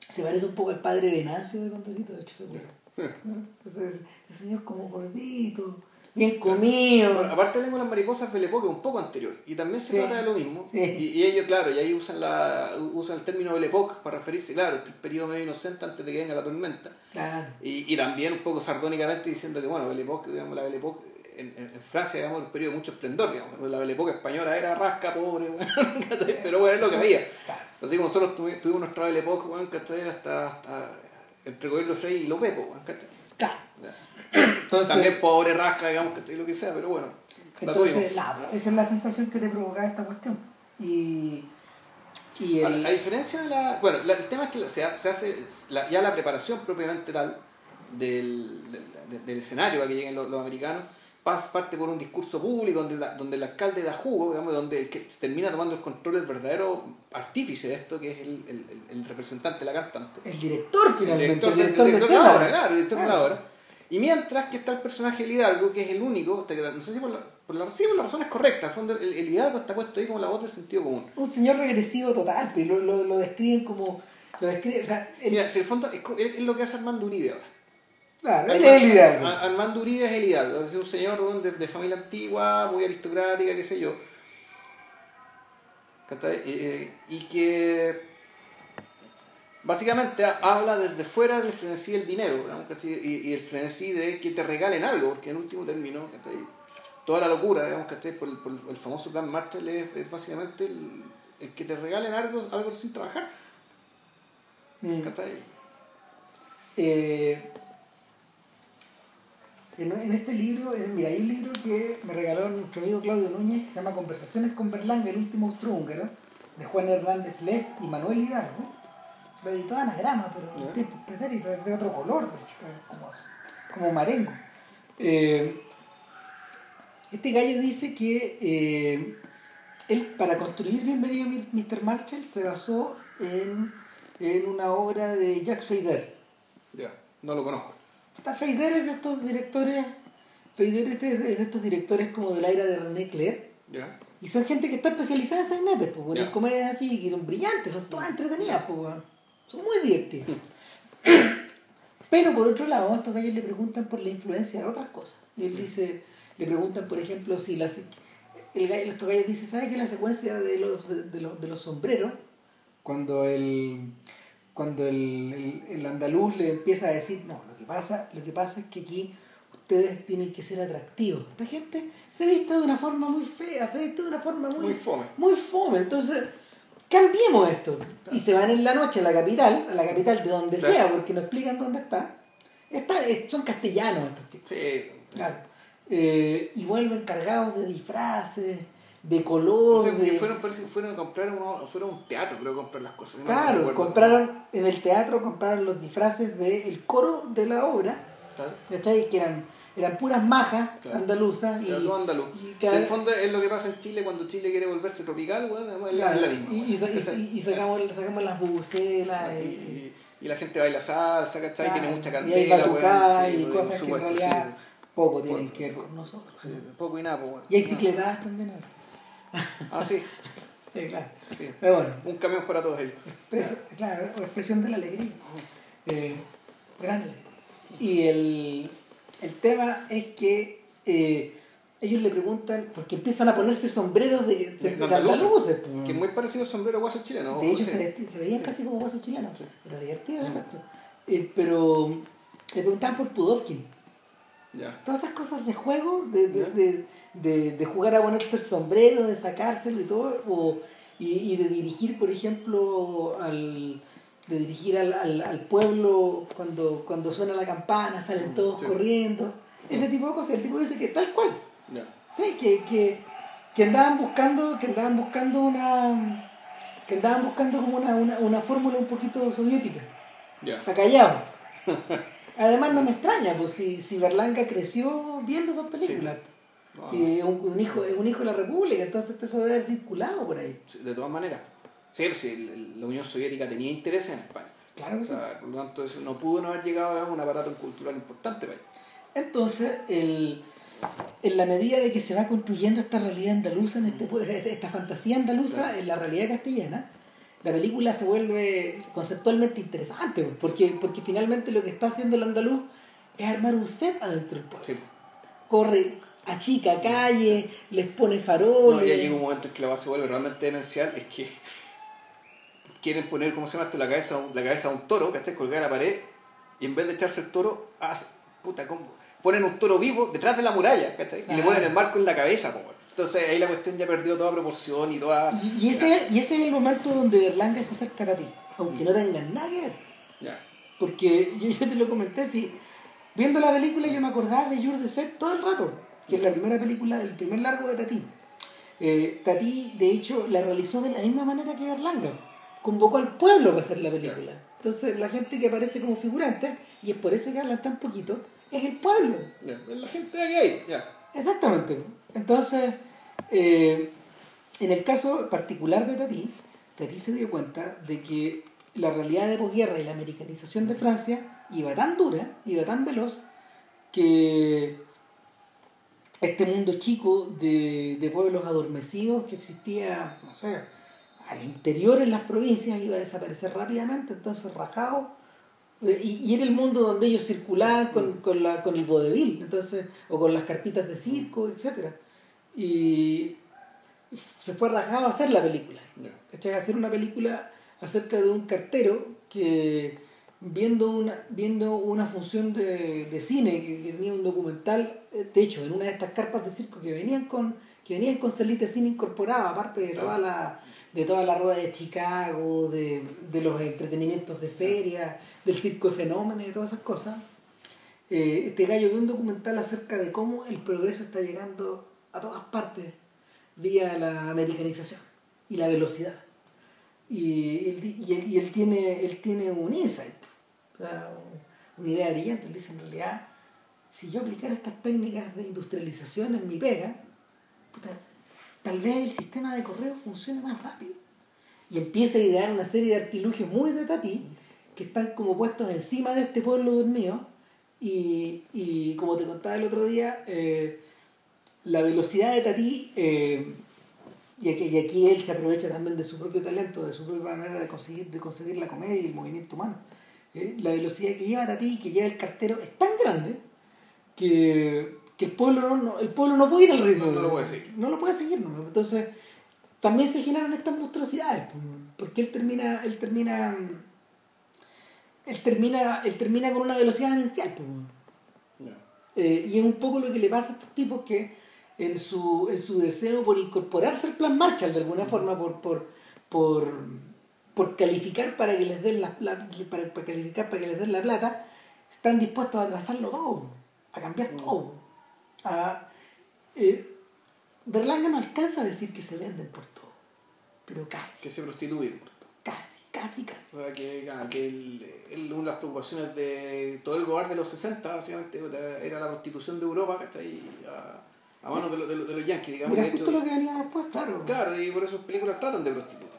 se parece un poco al padre Venancio de Condorito, de hecho, se puede. *laughs* Entonces, el señor como gordito, bien comido. Bueno, aparte de las mariposas de Belle Époque, un poco anterior. Y también se Sí. trata de lo mismo. Sí. Y, y ellos, claro, y ahí usan, la, usan el término Belle Époque para referirse, claro, este es periodo medio inocente antes de que venga la tormenta. Claro. Y, y también un poco sardónicamente diciendo que, bueno, Belle Époque, digamos, la Belle Époque, en, en- en Francia, digamos, un periodo de mucho esplendor, digamos. La Belle Époque española era rasca, pobre, *laughs* pero bueno, es lo que había. Así como nosotros tuvi- tuvimos nuestra Belle Époque, bueno. Hasta, hasta entre Gobierno Frey y López, bueno. Claro. Entonces, También pobre, rasca, digamos, ¿cachai? Lo que sea, pero bueno, entonces esa es la sensación que te provocaba esta cuestión. Y, y el, la diferencia de la. Bueno, la- el tema es que se, ha- se hace la- ya la preparación propiamente tal del, del, del escenario para que lleguen los, los americanos parte por un discurso público donde, la- donde el alcalde da jugo, digamos, donde el que termina tomando el control, el verdadero artífice de esto, que es el, el- representante, la cantante. el director finalmente, el director, el director de la obra, claro, el director de la Claro. obra. Y mientras que está el personaje del Hidalgo, que es el único, hasta que- no sé si por, la, por, la, sí, por las razones correctas, en el fondo, el, el Hidalgo está puesto ahí como la voz del sentido común. Un señor regresivo total, pues, lo, lo, lo describen como. Lo describen, o sea, el- Mira, si el fondo es, es- es lo que hace Armando Uribe ahora. claro, él es el Hidalgo. Ar- Armando Uribe es el Hidalgo, es un señor de, de familia antigua, muy aristocrática, qué sé yo. Eh, eh, y que básicamente ha- habla desde fuera del frenesí del dinero, y, y el frenesí de que te regalen algo, porque en último término, ¿cachai? toda la locura, digamos, ¿cachai? Por, el- por el famoso plan Marshall es, es básicamente el, el que te regalen algo, algo sin trabajar. Mm. Eh, en, en este libro, eh, mira, hay un libro que me regaló nuestro amigo Claudio Núñez, que se llama Conversaciones con Berlanga, el último austrohúngaro, de Juan Hernández Lest y Manuel Hidalgo. Lo editó Anagrama, pero en tiempos pretéritos, es de otro color, de hecho, es como, azul, como marengo. Eh, este gallo dice que eh, él, para construir Bienvenido Mr. Marshall, se basó en, en una obra de Jacques Feider. Ya, no lo conozco. Está Feider es de estos directores, Feider es de, es de estos directores como del aire de René Clair, Ya. y son gente que está especializada en sainetes, pues, Ya. en comedias así, que son brillantes, son todas entretenidas, pues. Son muy divertidas. *coughs* Pero por otro lado, a estos gallos le preguntan por la influencia de otras cosas. Y él dice, le preguntan, por ejemplo, si la, el gallo, estos gallos dicen, ¿sabes que la secuencia de los, de, de los, de los sombreros, cuando el cuando el, el, el andaluz le empieza a decir, no, lo que pasa, lo que pasa es que aquí ustedes tienen que ser atractivos. Esta gente se viste de una forma muy fea, se viste de una forma muy, Muy fome. muy fome. Entonces, cambiemos esto. Y se van en la noche a la capital, a la capital de donde Claro. sea, porque no explican dónde está. Está- eh, son castellanos estos tipos. Sí. Claro. Eh, y vuelven cargados de disfraces, de color. Entonces, de... fueron, parece que fueron a comprar uno, fueron a un teatro, creo, a comprar las cosas. Claro, compraron en el teatro, compraron los disfraces del coro de la obra, Claro. ¿cachai? Que eran, eran puras majas Claro. andaluzas y, todo andaluz. y en el fondo es lo que pasa en Chile cuando Chile quiere volverse tropical, weón, es la- claro, es la misma. y, y y- y- y sacamos, sacamos las bubucelas y, y, y- y la gente baila salsa, ¿cachai? Tiene mucha y hay candela, weón, batucadas sí, y cosas que en realidad sí. poco tienen que ver con nosotros. Sí, poco y nada, pues. Y hay cicletadas también ahora. Ah, sí, *laughs* Sí, claro. Pero bueno, Un camión para todos ellos. claro, expresión de la alegría. Eh, gran alegría. Y el, el tema es que eh, ellos le preguntan, porque empiezan a ponerse sombreros de, de, De andaluces. Que es muy parecido al sombrero guaso chileno. De hecho, sí. se, veían Sí. casi como huesos chilenos. Sí. Era divertido efecto. Eh, pero le preguntaban por Pudovkin. Ya. Todas esas cosas de juego, de, de, de- de jugar a ponerse el sombrero, de sacárselo y todo, o, y, y de dirigir, por ejemplo, al, de dirigir al, al, al pueblo cuando, cuando suena la campana, salen Mm, todos sí. corriendo, ese tipo de cosas. El tipo dice que tal cual, sí, que, que, que andaban buscando, que andaban buscando una que andaban buscando como una, una, una fórmula un poquito soviética, Ya. está callado. *laughs* Además no me extraña, pues si, si Berlanga creció viendo esas películas. Si es un, un hijo, es un hijo de la República, entonces eso debe haber circulado por ahí. sí, De todas maneras. Sí, el- la Unión Soviética tenía interés en España. Claro que sí. sea, por lo tanto, eso no pudo no haber llegado a un aparato cultural importante para ellos. Entonces, el, en la medida de que se va construyendo esta realidad andaluza, en este, pue- esta fantasía andaluza Claro. en la realidad castellana, la película se vuelve conceptualmente interesante, porque, porque finalmente lo que está haciendo el andaluz es armar un set adentro del pueblo. Sí. Corre, achica calle, les pone No, faroles. ya llega un momento en que la base vuelve realmente demencial, es que quieren poner, ¿cómo se llama esto? La cabeza, la cabeza a un toro, ¿cachai? Colgar a la pared, y en vez de echarse el toro, hace- puta, ¿cómo? ponen un toro vivo detrás de la muralla, ¿cachai? Y le Ah. ponen el marco en la cabeza, weón. Entonces ahí la cuestión ya perdió toda proporción y toda... Y, y ese, y ese es el momento donde Berlanga se acerca a ti, aunque no tengan nada que ver. Porque yo, yo te lo comenté, si viendo la película yo me acordaba de Your Defect todo el rato, que es la primera película, el primer largo de Tati. Eh, Tati, de hecho, la realizó de la misma manera que Berlanga. Convocó al pueblo para hacer la película. Entonces, la gente que aparece como figurante, y es por eso que hablan tan poquito, es el pueblo. Es la gente de ahí, ya. Exactamente. Entonces, eh, en el caso particular de Tati, Tati se dio cuenta de que la realidad de posguerra y la americanización de Francia iba tan dura, iba tan veloz, que este mundo chico de, de pueblos adormecidos que existía, no sé, al interior en las provincias iba a desaparecer rápidamente, entonces rajado eh, y, y era el mundo donde ellos circulaban con, con, la, con el vodevil, entonces, o con las carpitas de circo, etc. Y se fue rajado a hacer la película. ¿cachai? A hacer una película acerca de un cartero que viendo una, viendo una función de, de cine que, que tenía un documental, eh, de hecho, en una de estas carpas de circo que venían con, que venían con salita de cine incorporada, aparte de toda la de toda la rueda de Chicago, de, de los entretenimientos de feria, del circo de fenómenos y todas esas cosas. Eh, este gallo vio un documental acerca de cómo el progreso está llegando a todas partes vía la americanización y la velocidad. Y él, y él, y él tiene, él tiene un insight, una idea brillante. Él dice, en realidad, si yo aplicara estas técnicas de industrialización en mi pega, puta, tal vez el sistema de correo funcione más rápido. Y empieza a idear una serie de artilugios muy de Tati que están como puestos encima de este pueblo dormido. Y, y como te contaba el otro día, eh, la velocidad de Tati, eh, y, aquí, y aquí él se aprovecha también de su propio talento, de su propia manera de conseguir, de la comedia y el movimiento humano. Eh, la velocidad que lleva Tati, que lleva el cartero, es tan grande que, que el, pueblo no, no- el pueblo no puede ir al ritmo. No, no lo puede seguir. No lo puede seguir. ¿no? Entonces, también se generan estas monstruosidades, porque él termina, él termina, él termina, él termina con una velocidad demencial. Ya. Eh, y es un poco lo que le pasa a estos tipos que en su, en su deseo por incorporarse al plan Marshall de alguna forma, por, por, por, por calificar para que les den la, la- para, para calificar para que les den la plata, están dispuestos a atrasarlo todo, a cambiar Mm. todo. A, eh, Berlanga no alcanza a decir que se venden por todo, pero casi. Que se prostituye. por todo. Casi, casi, casi. O sea, que, ah, que el- el- una de las preocupaciones de todo el gobierno de los 60, básicamente, era la constitución de Europa, ¿cachai? A, a manos de, los- de los- de los yanquis, digamos. Era justo hecho, lo que venía después, claro. Claro, y por eso sus películas tratan de prostitutas.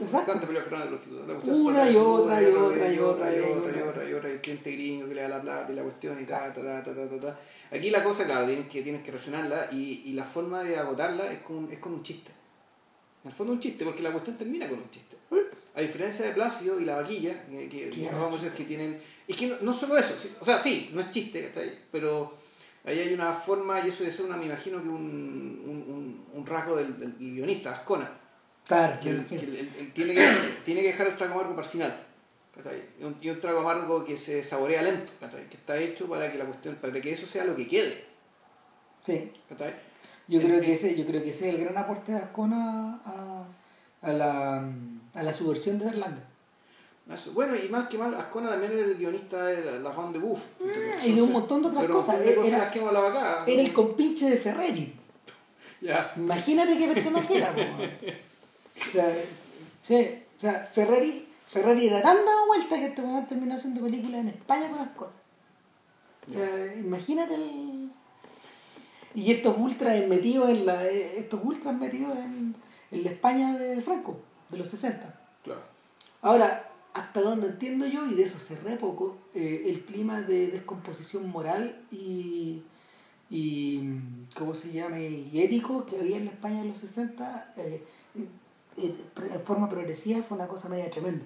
Exacto. Tantas películas tratan de prostitutas. Una y otra y otra y otra y y otra otra. y otra y otra, el cliente gringo que le da la plata y la cuestión y ta, ta, ta, ta, ta, ta. Aquí la cosa, claro, tienes que, tienes que reaccionarla y, y la forma de agotarla es con, es con un chiste. En el fondo un chiste, porque la cuestión termina con un chiste. A diferencia de Plácido y la vaquilla, que, que, vamos a decir que tienen... Es que no, no solo eso, sí, o sea, sí, no es chiste, ¿cachai? Pero ahí hay una forma, y eso debe ser una, me imagino que un, un, un, un rasgo del, del guionista, Ascona, Claro, que, me el- que imagino. el- el- el tiene, que, *coughs* tiene que dejar el trago amargo para el final. Y un, y un trago amargo que se saborea lento, que está hecho para que la cuestión, para que eso sea lo que quede. Sí. Yo creo que ese, yo creo que ese es el gran aporte de Ascona a, a la a la subversión de Irlanda. Bueno, y más que mal, Ascona también era el guionista de la, la de Buff. y de un montón de otras pero cosas. de Era- que acá. El compinche de Ferreri. *laughs* Imagínate qué personaje era. O, sea, sí, o sea, Ferrari, Ferrari era tan dado vuelta que este momento terminó haciendo películas en España con Ascona. O sea, imagínate el... Y estos ultras metidos en la, estos ultras metidos en, en la España de Franco, de los 60. Claro. Ahora, hasta donde entiendo yo, y de eso re poco, eh, el clima de descomposición moral y, y ¿cómo se llama? y ético que había en la España de los 60, eh, eh, en forma progresiva fue una cosa media tremenda.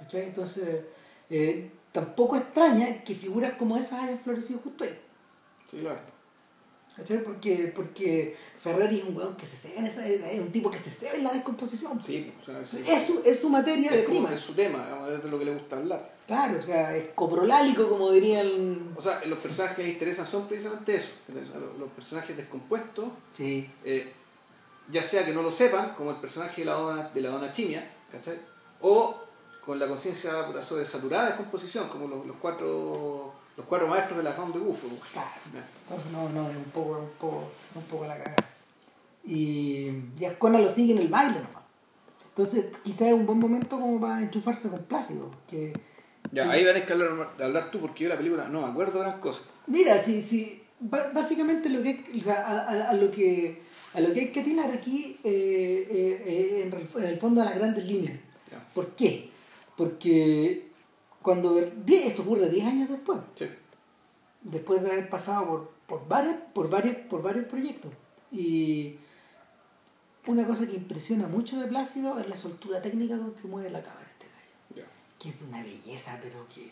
¿Cachai? Entonces, eh, tampoco extraña que figuras como esas hayan florecido justo ahí. Sí, claro. ¿Cachai? Porque, porque Ferrari es un weón que se ceba en esa, es un tipo que se ceba en la descomposición. Sí, o sea, sí. Es, su, es su materia de como- clima. es su tema, es de lo que le gusta hablar. Claro, o sea, es coprolálico, como dirían. O sea, los personajes que interesan son precisamente eso. Los personajes descompuestos, Sí. eh, ya sea que no lo sepan, como el personaje de la dona, de la dona Chimia, ¿cachai? O con la conciencia sobresaturada de descomposición, como los, los cuatro los cuatro maestros de la Round de Bufo. Claro. Ya. Entonces, no, no, es un poco, un poco, un poco la cagada. Y, y Ascona lo sigue en el baile nomás. Entonces, quizás es un buen momento como para enchufarse con Plácido. Que, Ya, que- ahí van a que hablar, hablar tú, porque yo la película no me acuerdo de las cosas. Mira, sí, sí. Básicamente lo que, o sea, a, a- a lo que a lo que hay que atinar aquí eh, eh, eh, en, el, en el fondo a las grandes líneas. ¿Por qué? Porque cuando esto ocurre 10 años después. Sí. después de haber pasado por, por, varias, por, varios, por varios proyectos. Y una cosa que impresiona mucho de Plácido es la soltura técnica con que mueve la cámara este gallo. Ya. Que es una belleza, pero que,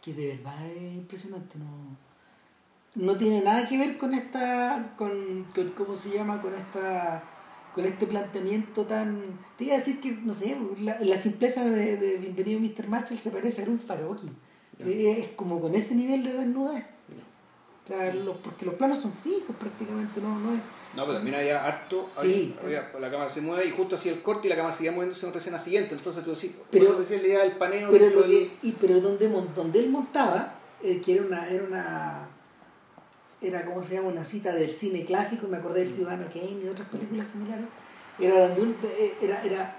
que de verdad es impresionante. No, no tiene nada que ver con esta, con, con ¿cómo se llama? Con esta con este planteamiento tan... Te iba a decir que, no sé, la, la simpleza de, de Bienvenido Mr. Marshall se parece a un faroqui. Ya. Eh, Es como con ese nivel de desnudez. O sea, los- porque los planos son fijos prácticamente, no, no es... No, pero también había harto. Sí. había- había- la cámara se mueve y justo hacía el corte y la cámara seguía moviéndose en escena siguiente. Entonces tú decís, Pero- por eso decía la idea del paneo. Pero, lo del- que- y, pero donde, él montaba, eh, que era una, era una era como se llama una cita del cine clásico, me acordé del Ciudadano Kane y de otras películas similares, era donde un- eh, era, era,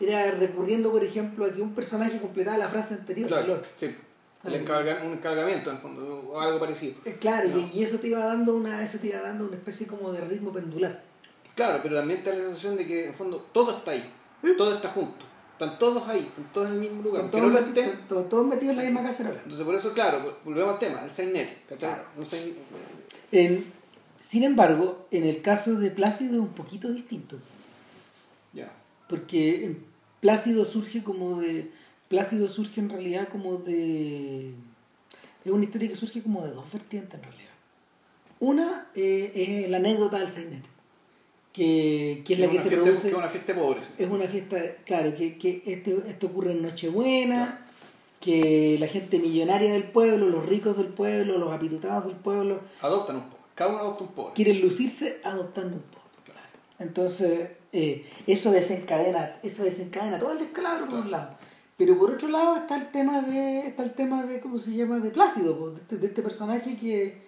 era recurriendo por ejemplo a que un personaje completaba la frase anterior Claro, otro. sí. El encarga- un encargamiento, en el fondo, o algo parecido. Eh, Claro, No. y, eso te iba dando una, eso te iba dando una especie como de ritmo pendular. Claro, pero también te da la sensación de que, en el fondo, todo está ahí. Todo está junto. Están todos ahí, están todos en el mismo lugar. Están todos, meti- están todos- todos metidos en la misma cacerola. Entonces, por eso, claro, volvemos al tema, el Sainet. Claro. En- sin embargo, en el caso de Plácido es un poquito distinto. Ya. Porque Plácido surge como de. Plácido surge en realidad como de. Es una historia que surge como de dos vertientes en realidad. Una eh, es la anécdota del sainete, que, que es la que se fiesta- produce. que es una fiesta de pobres. Es una fiesta, claro, que, que este, esto ocurre en Nochebuena, que la gente millonaria del pueblo, los ricos del pueblo, los apitutados del pueblo, Adoptan un pobre. Cada uno adopta un pobre. quieren lucirse adoptando un pobre. Claro. Entonces, eh, eso desencadena, eso desencadena todo el descalabro por un lado. Pero por otro lado está el tema de, está el tema de, ¿cómo se llama? de Plácido, de este, de este personaje que,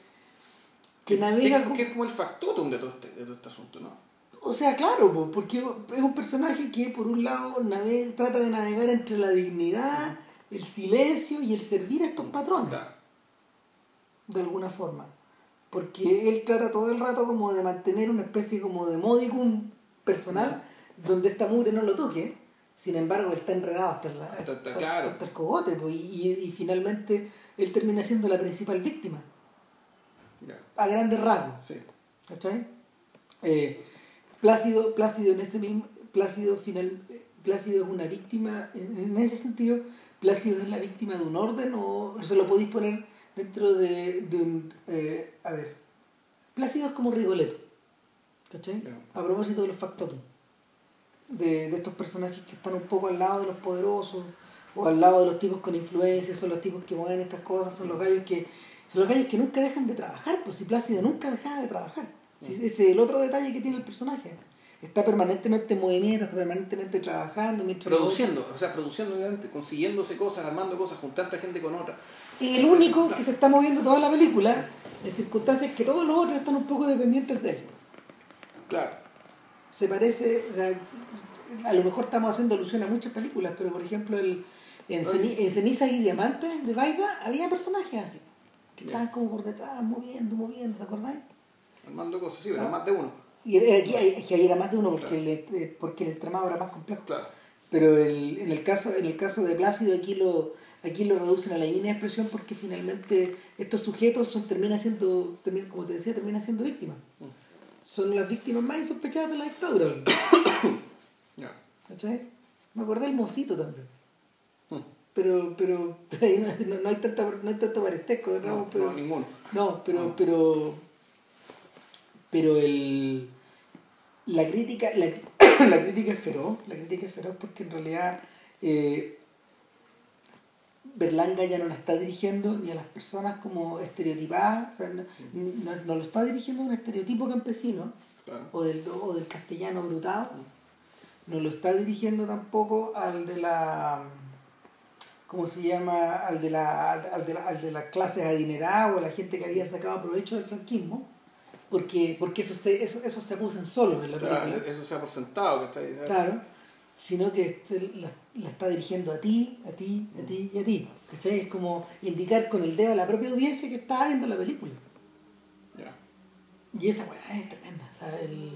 que navega que, con- que es como el factotum de todo este, de todo este asunto, ¿no? O sea, claro, po, porque es un personaje que por un lado nave- trata de navegar entre la dignidad, el silencio y el servir a estos patrones, Claro. de alguna forma. Porque él trata todo el rato como de mantener una especie como de modicum personal donde esta mugre no lo toque. Sin embargo, él está enredado hasta, la- está hasta- claro. hasta el cogote, po, y, y- finalmente él termina siendo la principal víctima, Ya. a grandes rasgos. Sí. ¿Cachai? Eh, Plácido, Plácido en ese mismo, Plácido final, Plácido es una víctima, en, ese sentido, Plácido es la víctima de un orden o se lo podéis poner dentro de, de un, eh, a ver, Plácido es como Rigoletto, ¿cachai? A propósito de los factotum, de, de estos personajes que están un poco al lado de los poderosos o al lado de los tipos con influencia, son los tipos que mueven estas cosas, son los gallos que son los gallos que nunca dejan de trabajar, pues si Plácido nunca dejaba de trabajar. Ese es el otro detalle que tiene el personaje. Está permanentemente en movimiento, está permanentemente trabajando. Mientras Produciendo, o sea, produciendo, consiguiéndose cosas, armando cosas, juntando a gente con otra. Y el único que se está moviendo toda la película, en circunstancias que todos los otros están un poco dependientes de él. Claro. Se parece, o sea, a lo mejor estamos haciendo alusión a muchas películas, pero por ejemplo el, en, Ceni- en Cenizas y Diamantes de Baida había personajes así, que estaban como por detrás, moviendo, moviendo, ¿te acordáis? Armando cosas, sí, pero Ah. más de uno. Y aquí, hay- aquí era más de uno porque, Claro. el, eh, porque el entramado era más complejo. Claro. Pero el, en, el caso, en el caso de Plácido aquí lo, aquí lo reducen a la mínima expresión porque finalmente estos sujetos son, terminan siendo, termin- como te decía, terminan siendo víctimas. Mm. Son las víctimas más insospechadas de la dictadura. *coughs* Ya. ¿Cachai? Me acordé del mocito también. Mm. Pero, pero ahí *laughs* no, no- hay tanta, no hay tanto parentesco, ¿no? No, pero, no, ninguno. no, pero, No. pero, pero el, la crítica, la, *coughs* la crítica es feroz, la crítica es feroz porque en realidad eh, Berlanga ya no la está dirigiendo ni a las personas como estereotipadas, sea, no, no- no lo está dirigiendo a un estereotipo campesino Claro. o del, o del castellano brutado, no lo está dirigiendo tampoco al de la ¿cómo se llama? al de la al, al de la, al de las clases adineradas o a la gente que había sacado provecho del franquismo porque porque eso se eso, eso se acusan solos en la Claro, película eso sea por sentado, ¿cachai? claro sino que este la, la está dirigiendo a ti a ti a ti y a ti ¿cachai? es como indicar con el dedo a la propia audiencia que estaba viendo la película Ya. y esa weá es tremenda. O sea, el...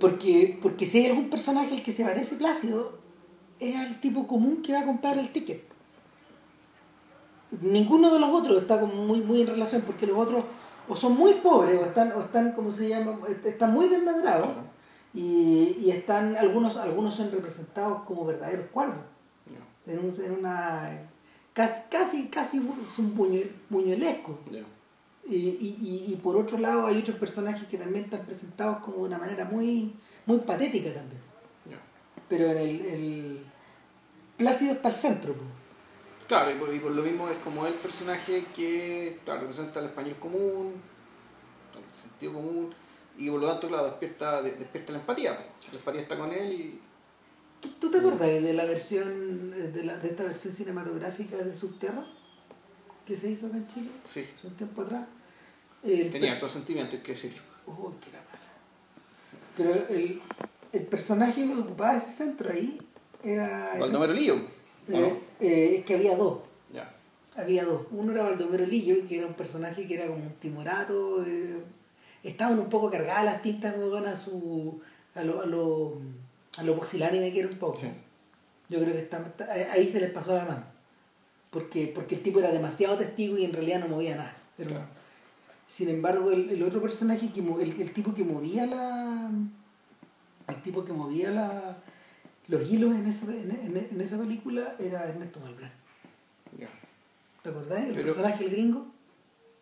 porque, porque si hay algún personaje al que se parece Plácido, es al tipo común que va a comprar el ticket. Ninguno de los otros está como muy, muy en relación, porque los otros o son muy pobres, o están, o están como se llama, están muy desmadrados, Claro. y, y están, algunos, algunos son representados como verdaderos cuervos Ya. en, un- en una casi casi casi son buñue- buñuelescos y, y, y- por otro lado hay otros personajes que también están presentados como de una manera muy muy patética también pero en el, el Plácido está al centro pues. Claro, y por, y por lo mismo es como el personaje que claro, representa el español común, el sentido común, y por lo tanto, claro, despierta, de- despierta la empatía. La empatía está con él y. ¿Tú, tú te acuerdas de la versión de, la, de esta versión cinematográfica de Subterra que se hizo acá en Chile Sí, hace un tiempo atrás El tenía hartos sentimientos, hay que decirlo. Uy, que era mala. Pero el, el personaje que ocupaba ese centro ahí era. Baldomero Lío, ¿o eh? Eh, es que había dos. Había dos. Uno era Baldomero Lillo, que era un personaje que era como un timorato. eh, estaban un poco cargadas las tintas weón, a su. a lo, a lo, a lo pusilánime que era un poco. Sí. Yo creo que está, está- ahí se les pasó la mano. Porque, porque el tipo era demasiado testigo y en realidad no movía nada. Claro. Sin embargo, el, el otro personaje, que el, el tipo que movía la. El tipo que movía la, los hilos en esa, en, en- en esa película era Ernesto Malbrán. ¿Te acordás? El Pero- personaje, el gringo.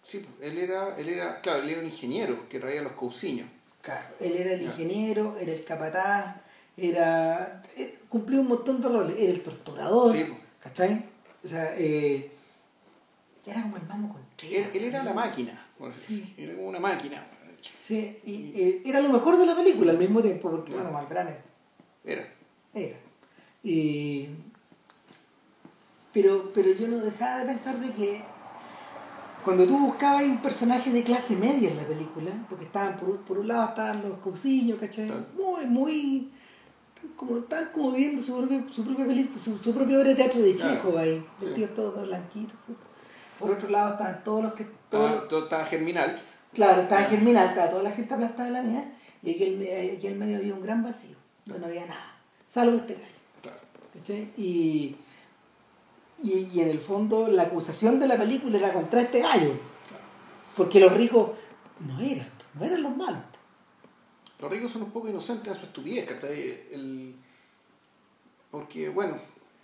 Sí, pues, él era, él era, claro, él era un ingeniero que traía los cousiños. Claro, él era el ingeniero, era el capataz, era. eh, cumplía un montón de roles. Era el torturador. Sí, pues. ¿Cachai? O sea, eh, era como el Mamo Él, Contreras. él era la máquina, por Sí. Era como una máquina. Sí, y eh, era lo mejor de la película al mismo tiempo, porque Claro. bueno, Malbrán era. Era. Era. Y- pero, pero yo no dejaba de pensar de que cuando tú buscabas un personaje de clase media en la película, porque estaban por, por un lado estaban los cousiños, ¿cachai? Claro. Muy, muy. Como, estaban como viviendo su propia, su propia película, su, su propia obra de teatro de Claro. Chejo ahí, Sí. vestidos todos blanquitos. ¿sí? Por otro lado estaban todos los que. Estaba, todo estaba germinal. Claro, estaba Germinal, estaba toda la gente aplastada en la mía, y aquí en, aquí en medio había un gran vacío, donde no había nada, salvo este gallo. Claro. ¿cachai? Y, y, y en el fondo la acusación de la película era contra este gallo, porque los ricos no eran, no eran los malos. Los ricos son un poco inocentes en su estupidez, ¿cachai? El... Porque, bueno,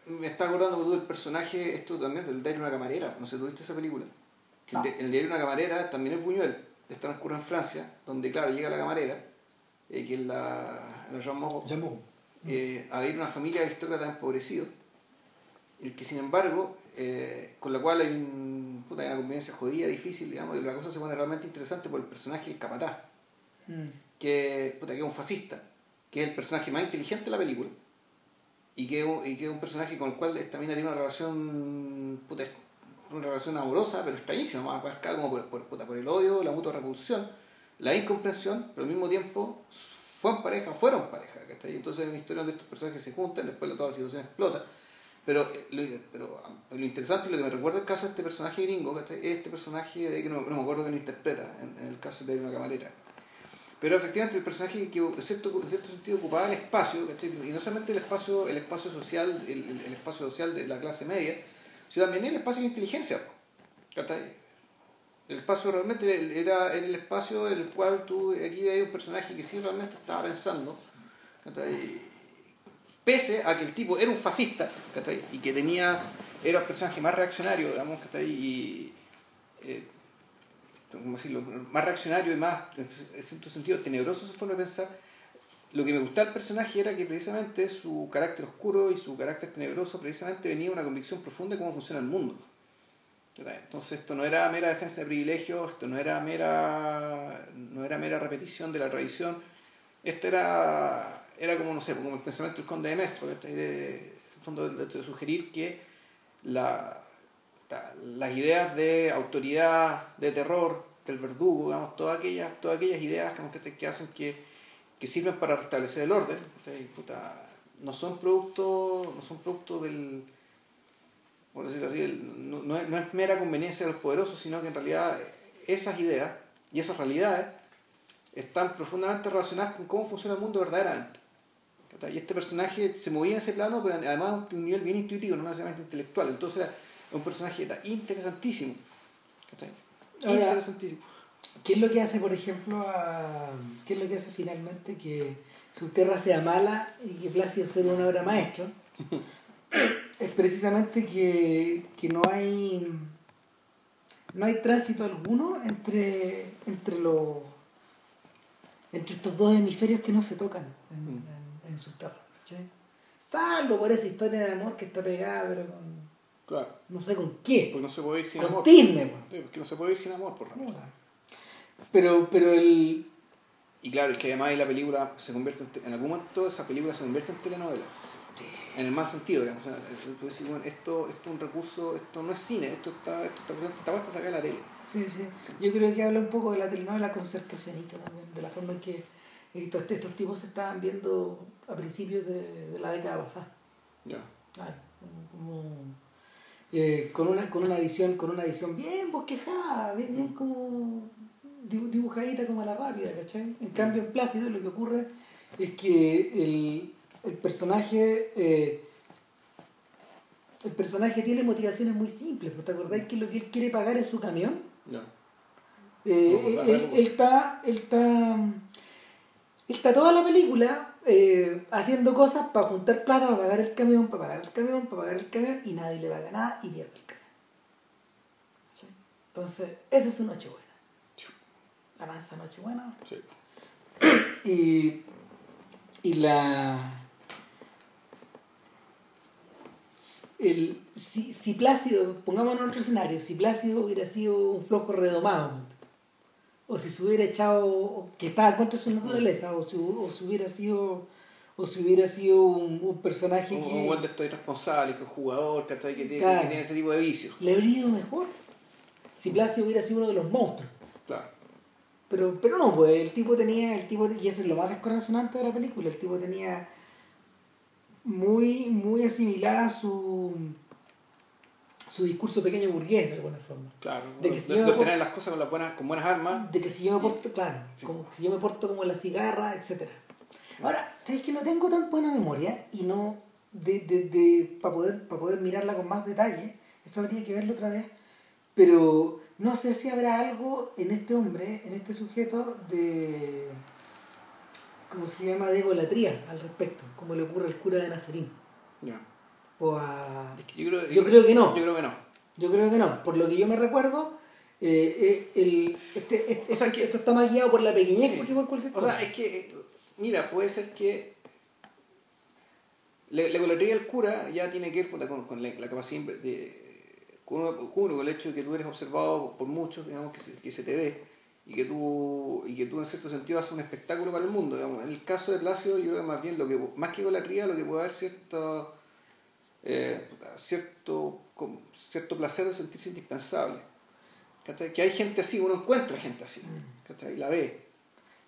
me está acordando tú del personaje, esto también, del diario de una camarera. No sé, ¿tuviste esa película? Que No. El, el diario de una camarera también es Buñuel. Está transcurre en Francia, donde, claro, llega la camarera, eh, que es la, la Jean Moreau, eh, a ir una familia aristócrata empobrecida, el que sin embargo, eh, con la cual hay, un- puta, hay una convivencia jodida, difícil, digamos, y la cosa se pone realmente interesante por el personaje del capataz Mm. que, puta, que es un fascista, que es el personaje más inteligente de la película, y que, y que es un personaje con el cual esta mina tiene una relación, puta, una relación amorosa, pero extrañísima, más marcada como por, por, puta, por el odio, la mutua repulsión, la incomprensión, pero al mismo tiempo fueron pareja, fueron pareja, ¿cachai? Entonces es una historia donde estos personajes se juntan, después toda la situación explota. Pero, eh, lo, pero ah, lo interesante y lo que me recuerda el caso de este personaje gringo, ¿cachai? es este personaje de que no, no me acuerdo quién interpreta en, el caso de una camarera. Pero efectivamente el personaje que en cierto, en cierto sentido ocupaba el espacio, ¿cachai? y no solamente el espacio, el espacio social, el, el- el espacio social de la clase media, sino también el espacio de inteligencia. ¿cachai? El espacio realmente era, el espacio en el cual tú aquí veías un personaje que sí realmente estaba pensando, pese a que el tipo era un fascista, y que tenía, era el personaje más reaccionario, digamos, y eh, ¿cómo decirlo? más reaccionario y más, en cierto sentido, tenebroso su forma de pensar. Lo que me gustaba del personaje era que precisamente su carácter oscuro y su carácter tenebroso precisamente venía de una convicción profunda de cómo funciona el mundo. Entonces esto no era mera defensa de privilegios, esto no era mera, no era mera repetición de la tradición, esto era, era como, no sé, como el pensamiento del conde de Mestre, ¿cachai? de, en fondo de, de sugerir que la, las ideas de autoridad, de terror, del verdugo, digamos, todas aquellas, todas aquellas ideas que, que hacen que, que sirven para restablecer el orden, no son producto, no son producto del, por decirlo así, el- no, no es, no es mera conveniencia de los poderosos, sino que en realidad esas ideas y esas realidades están profundamente relacionadas con cómo funciona el mundo verdaderamente. Y este personaje se movía en ese plano, pero además a un nivel bien intuitivo, no necesariamente intelectual. Entonces era un personaje era interesantísimo. interesantísimo. ¿Qué es lo que hace, por ejemplo, a... qué es lo que hace finalmente que su tierra sea mala y que Plácido sea una obra maestra? *laughs* es precisamente que, que no hay no hay tránsito alguno entre entre los entre estos dos hemisferios que no se tocan en, Mm. en, en sus terras salvo por esa historia de amor que está pegada pero con Claro, no sé con qué porque no se puede ir sin con amor. Disney, po. Sí, porque no se puede ir sin amor, por realidad. Puta. pero pero el Y claro, es que además la película se convierte en, en algún momento esa película se convierte en telenovela. En el más sentido, digamos. O sea, tú decís, bueno, esto, esto es un recurso, esto no es cine, esto está, esto está, está puesto a sacar la tele. Sí, sí. Yo creo que habla un poco de la telenovela concertacionista también, de la forma en que estos, estos tipos se estaban viendo a principios de, de la década pasada. Ya. Claro, como, como, eh, con una con una visión con una visión bien bosquejada, bien, bien como dibu- dibujadita como a la rápida, ¿cachai? En cambio en Plácido lo que ocurre es que el, el personaje eh, el personaje tiene motivaciones muy simples, ¿pues ¿te acordáis que lo que él quiere pagar es su camión? Eh, No, la él, está, él está, él está toda la película eh, haciendo cosas para juntar plata, para pagar el camión, para pagar el camión, para pagar el camión, y nadie le paga nada y pierde el camión. ¿Sí? Entonces, esa es su noche buena. La mansa noche buena. Sí. Y, y la. El, si, si Plácido, pongámonos en otro escenario, si Plácido hubiera sido un flojo redomado, o si se hubiera echado, que estaba contra su naturaleza, o si, o si hubiera sido, o si hubiera sido un, un personaje Un, que un buen de estos irresponsables, que es jugador, ¿cachai? Que tiene, Claro. que tiene ese tipo de vicios. le habría ido mejor. si Plácido hubiera sido uno de los monstruos. Claro. Pero, pero no, pues el tipo tenía, el tipo, y eso es lo más descorazonante de la película, el tipo tenía muy, muy asimilada su su discurso pequeño burgués de alguna forma. Claro, De de, que si de yo obtener por- las cosas con, las buenas, con buenas armas. De que si yo me porto, claro, Sí. como si yo me porto como la cigarra, etcétera. Ahora, ¿sabes que no tengo tan buena memoria y no de, de, de para poder para poder mirarla con más detalle? Eso habría que verlo otra vez. Pero no sé si habrá algo en este hombre, en este sujeto de ¿cómo se llama? de egolatría al respecto, como le ocurre al cura de Nazarín Ya. o a Es que yo, creo, Yo creo que no. Yo creo que no. Yo creo que no, por lo que yo me recuerdo, eh, eh, el, este, este- O sea, este- que- esto está más guiado por la pequeñez Sí. que por cualquier O cosa. sea, es que, mira, puede ser que la, la egolatría del cura ya tiene que ver con, con la, la capacidad de... Con uno, con uno, con el hecho de que tú eres observado por muchos, digamos, que se, que se te ve y que tú y que tú en cierto sentido haces un espectáculo para el mundo. Digamos. En el caso de Plácido, yo creo que más bien lo que más que idolatría, lo que puede haber cierto eh, cierto cierto placer de sentirse indispensable. ¿Cachai? Que hay gente así, uno encuentra gente así, ¿cachai? Y la ve.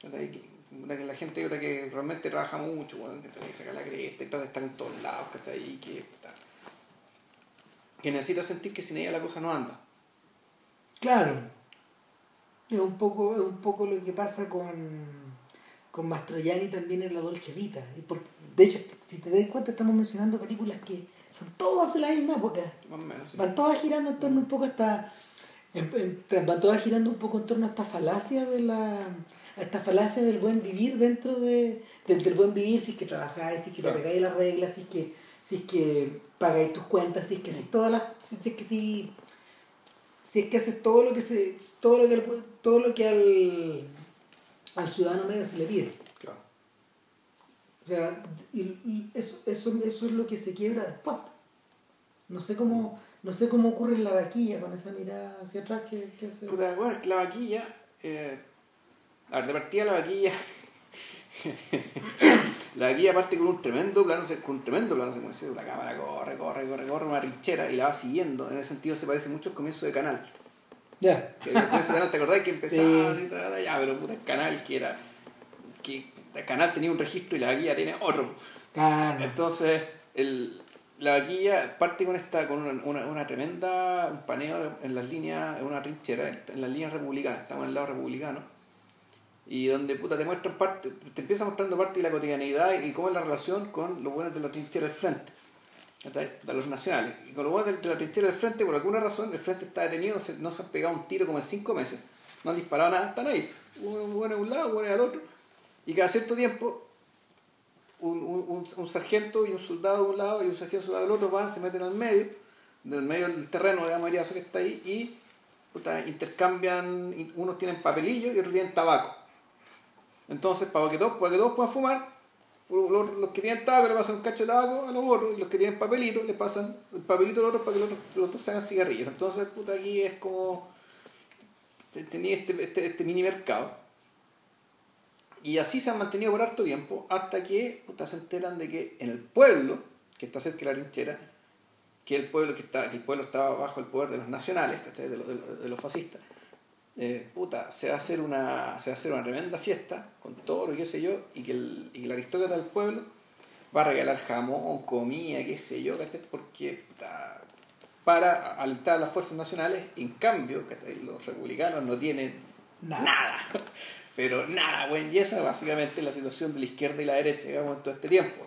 ¿cachai? La gente que realmente trabaja mucho, que que saca la cresta y trata de estar en todos lados, ¿cachai? Que, que necesita sentir que sin ella la cosa no anda. Claro. Es un poco, es un poco lo que pasa con, con Mastroianni también en la Dolce Vita. Y por, de hecho, si te das cuenta, estamos mencionando películas que son todas de la misma época. Más o menos. sí. Van todas girando en torno un poco a esta. en- en- van todas girando un poco en torno a esta falacia de la. a esta falacia del buen vivir dentro de. del, del buen vivir, si es que trabajáis, si es que Claro. te pegáis las reglas, si es que. si es que pagáis tus cuentas, si es que haces todas las. si es que si. Si es que haces todo lo que se. todo lo que al, todo lo que al. al ciudadano medio se le pide. Claro. O sea, y, y eso, eso, eso es lo que se quiebra después. No sé cómo, no sé cómo ocurre en la vaquilla con esa mirada hacia atrás que, que hace. Puta, bueno, es que la vaquilla. eh, a ver, de partida la vaquilla. *laughs* la vaquilla parte con un tremendo plano, se- con un tremendo plano secuencia. La cámara corre, corre, corre, corre una rinchera y la va siguiendo. En ese sentido se parece mucho al comienzo de canal. Ya. El comienzo de canal, ¿te acordás que empezaba Sí. y ya, pero puta, el canal que era. que el canal tenía un registro y la vaquilla tiene otro. Claro. Entonces, el, la vaquilla parte con esta con una, una, una tremenda un paneo en las líneas, en una trinchera, en las líneas republicanas, estamos en el lado republicano, y donde puta te muestran parte, te empieza mostrando parte de la cotidianidad y cómo es la relación con los buenos de la trinchera del frente. De los nacionales. Y con los buenos de la trinchera del frente, por alguna razón, el frente está detenido, no se, han pegado un tiro como en cinco meses. No han disparado nada, están ahí. Un bueno a un lado, un bueno al otro. Y cada cierto tiempo un, un, un, sargento y un soldado de un lado y un sargento y soldado del otro van, se meten al medio, del medio del terreno de la que está ahí, y puta, intercambian, unos tienen papelillo y otros tienen tabaco. Entonces, para que todos, para que todos puedan fumar, los, que tienen tabaco le pasan un cacho de tabaco a los otros, y los que tienen papelito le pasan el papelito a los otros para que los otros, se hagan cigarrillos. Entonces, puta, aquí es como. Tenía este, este, este mini mercado. Y así se han mantenido por harto tiempo hasta que puta, se enteran de que en el pueblo, que está cerca de la rinchera, que el pueblo, que está, que el pueblo estaba bajo el poder de los nacionales, ¿cachai? De, de los fascistas, eh, puta, se va a hacer una, se va a hacer una tremenda fiesta con todo lo que sé yo, y que el, y que el aristócrata del pueblo va a regalar jamón, comida, qué sé yo, ¿cachai? Porque puta, para alentar a las fuerzas nacionales, en cambio, ¿cachai? los republicanos no tienen Nada. nada. *laughs* Pero nada, güey. Y esa básicamente es la situación de la izquierda y la derecha, digamos, en todo este tiempo.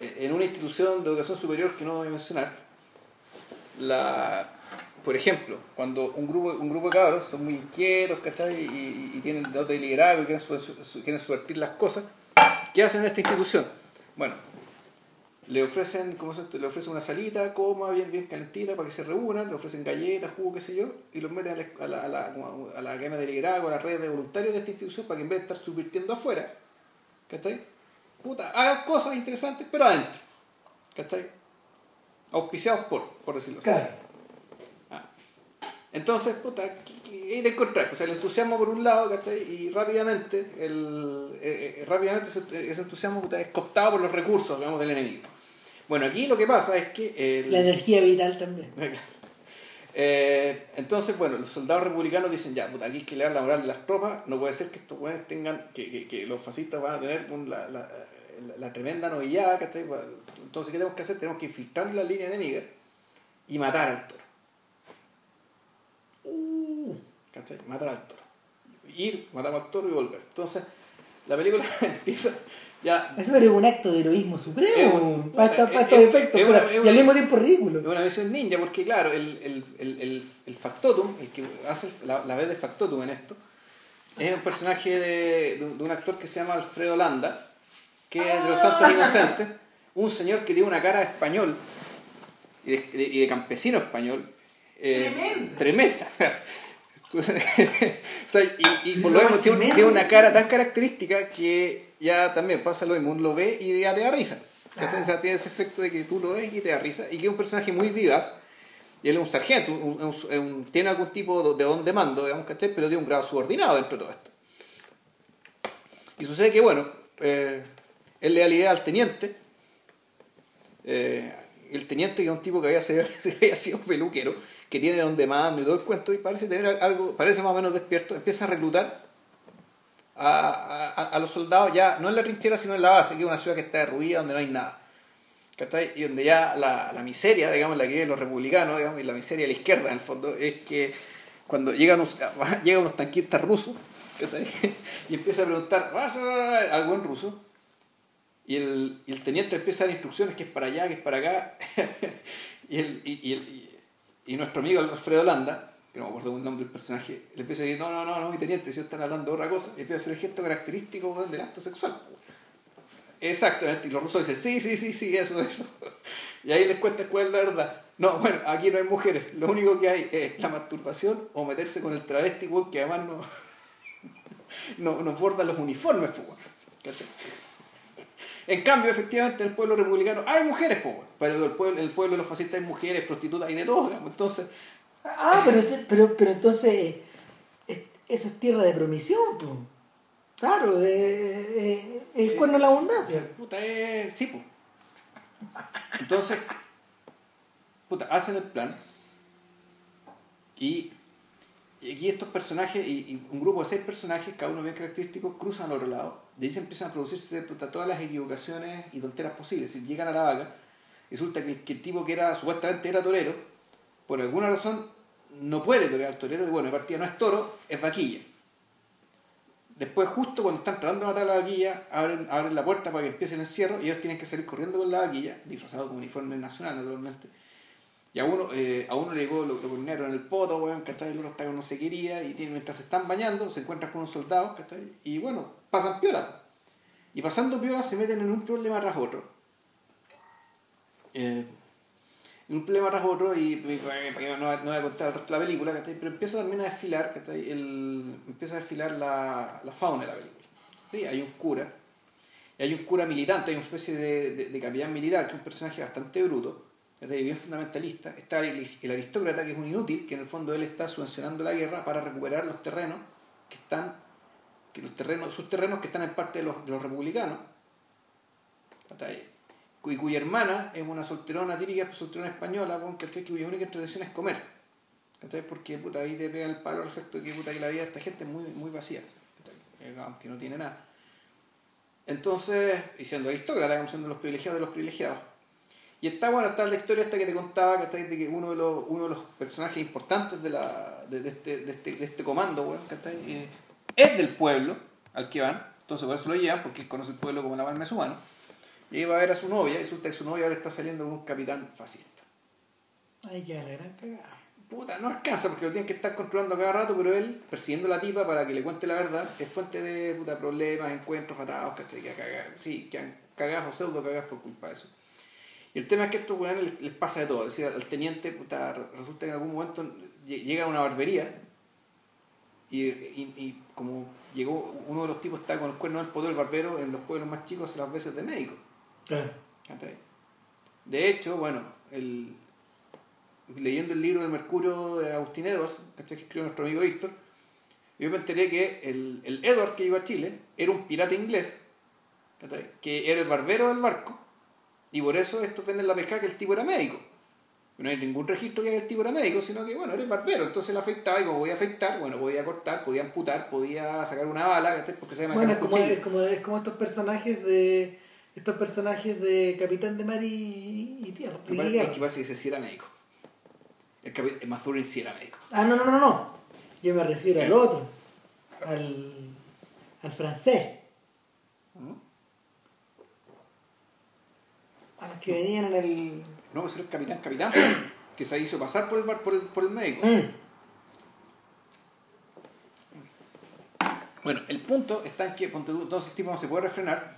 En una institución de educación superior que no voy a mencionar, la, por ejemplo, cuando un grupo, un grupo de cabros son muy inquietos, ¿cachai? Y, y- tienen dote de liderazgo y quieren, quieren subvertir las cosas, ¿qué hacen en esta institución? Bueno, le ofrecen, ¿cómo llama? le ofrecen una salita, coma, bien, bien calentita para que se reúnan, le ofrecen galletas, jugo, qué sé yo, y los meten a la, a la, a la, como a la academia de liderazgo, a la red de voluntarios de esta institución para que en vez de estar subvirtiendo afuera, ¿cachai? Puta, hagan cosas interesantes, pero adentro, ¿cachai? Auspiciados por, por decirlo así. Entonces, puta, ¿qué- qué hay de encontrar? O sea, el entusiasmo por un lado, ¿cachai? Y rápidamente, el, eh, eh, rápidamente ese, ese entusiasmo puta, es cooptado por los recursos, digamos, del enemigo. Bueno, aquí lo que pasa es que... el- La energía vital también. *laughs* Eh, entonces, bueno, los soldados republicanos dicen, ya, puta, aquí hay que leer la moral de las tropas, no puede ser que estos buenos tengan, que, que, que, los fascistas van a tener la, la, la, tremenda novillada, ¿cachai? Entonces, ¿qué tenemos que hacer? Tenemos que infiltrar la línea enemiga y matar al toro. Uh, ¿Cachai? Matar al toro. Ir, matar al toro y volver. Entonces, la película *laughs* empieza ya. Eso era un acto de heroísmo supremo. para, estos efectos, y al mismo tiempo ridículo. Es una versión ninja, porque claro, el, el, el, el, factotum, el que hace la, la vez de factotum en esto, es un personaje de, de, un actor que se llama Alfredo Landa, que es de los Santos ah. Inocentes, un señor que tiene una cara de español y de, y de campesino español. Eh, tremenda. *laughs* y, y, por lo menos tiene, una cara tan característica que ya también pasa lo mismo, uno lo ve y ya te da risa. Ah. tiene ese efecto de que tú lo ves y te da risa. Y que es un personaje muy vivaz. Y él es un sargento, tiene algún tipo de don de mando, digamos, ¿cachai? Pero tiene un grado subordinado dentro de todo esto. Y sucede que, bueno, eh, él le da la idea al teniente. Eh, el teniente, que es un tipo que había, *laughs* había sido peluquero, que tiene don de mando y todo el cuento, y parece tener algo, parece más o menos despierto, empieza a reclutar a, a, los soldados ya, no en la trinchera, sino en la base, que es una ciudad que está derruida, donde no hay nada. Y donde ya la, la, miseria, digamos, la que viven los republicanos, digamos, y la miseria de la izquierda, en el fondo, es que cuando llegan unos, *laughs* llegan unos tanquistas rusos, *laughs* y empieza a preguntar algo en ruso, y el, y el, teniente empieza a dar instrucciones que es para allá, que es para acá, *laughs* y, el, y, nuestro amigo Alfredo Landa, que no me acuerdo el nombre del personaje, le empieza a decir, no, no, no, no, mi teniente, si están hablando de otra cosa, y empieza a hacer el gesto característico del acto sexual. Exactamente, y los rusos dicen, sí, sí, sí, sí, eso, eso. *laughs* Y ahí les cuenta cuál es la verdad. No, bueno, aquí no hay mujeres, lo único que hay es la masturbación o meterse con el travesti, que además no, *laughs* no, nos borda los uniformes. En cambio, efectivamente, en el pueblo republicano hay mujeres, pues, pero el pueblo, el pueblo de los fascistas hay mujeres, prostitutas y de todo. Entonces, Ah, pero, *laughs* pero, pero entonces eso es tierra de promisión, pues. Claro, el cuerno de la abundancia. Puta, sí, pues. Entonces, puta, hacen el plan y, aquí estos personajes, y, un grupo de seis personajes, cada uno bien característicos, cruzan al otro lado. De ahí se empiezan a producirse todas las equivocaciones y tonteras posibles. Si llegan a la vaca, resulta que, el tipo que era supuestamente era torero, por alguna razón no puede torear al torero, y bueno, el partido no es toro, es vaquilla. Después, justo cuando están tratando de matar a la vaquilla, abren, abren la puerta para que empiece el encierro y ellos tienen que salir corriendo con la vaquilla, disfrazado con uniforme nacional, naturalmente. Y a uno, eh, a uno le llegó lo, lo en el poto, weón, ¿cachai? El otro está que no se quería, y mientras se están bañando, se encuentran con unos soldados, ¿cachai? Y bueno, pasan piola. Y pasando piola se meten en un problema tras otro. Eh, un problema tras otro y, no, no, voy a contar de la película, pero empieza también a desfilar, el, empieza a desfilar la, la, fauna de la película. ¿sí? Hay un cura, y hay un cura militante, hay una especie de, de, capellán militar, que es un personaje bastante bruto, bien fundamentalista. Está el, aristócrata, que es un inútil, que en el fondo él está subvencionando la guerra para recuperar los terrenos que están, que los terrenos, sus terrenos que están en parte de los, republicanos. Y cuya hermana es una solterona típica solterona española, que cuya única tradición es comer. Porque puta, ahí te pega el palo respecto de que, puta, que la vida de esta gente es muy, muy vacía, que no tiene nada. Entonces, y siendo aristócrata, siendo los privilegiados de los privilegiados. Y está bueno, está la historia esta que te contaba, que de que uno de los, uno de los personajes importantes de, la, de, este, de, este, de este comando, eh, es del pueblo al que van, entonces por eso lo llevan, porque conoce el pueblo como la palma de su mano y iba a ver a su novia, y resulta que su novia ahora está saliendo con un capitán fascista. Ay, ya la gran cagada. Puta, no alcanza porque lo tienen que estar controlando cada rato, pero él, persiguiendo a la tipa para que le cuente la verdad, es fuente de puta, problemas, encuentros atados, ¿cachai? Que, sí, que han cagado o pseudo cagados por culpa de eso. Y el tema es que a estos weones les, pasa de todo. Es decir, al teniente, puta, resulta que en algún momento llega a una barbería y, y, como llegó uno de los tipos está con el cuerno del poder del barbero en los pueblos más chicos hace las veces de médico. De hecho, bueno, el, leyendo el libro del Mercurio de Agustín Edwards, que escribió nuestro amigo Víctor, yo me enteré que el, el, Edwards que llegó a Chile era un pirata inglés, que era el barbero del barco, y por eso estos venden la pesca que el tipo era médico. No hay ningún registro que el tipo era médico, sino que, bueno, era barbero, entonces le afectaba y como podía afectar, bueno, podía cortar, podía amputar, podía sacar una bala. Porque se llama Bueno, es como, es, como, es como estos personajes de estos personajes de Capitán de Mar y, y Tierra. y Es que pasa que sí era médico. El, capi- el Mazurin sí era médico. Ah, no, no, no, no. Yo me refiero al otro. Al, al francés. A los que venían en el. No, ese era el capitán, capitán, que se hizo pasar por el, bar- por el, por el médico. Mm. Bueno, el punto está en que ponte entonces tipo no se puede refrenar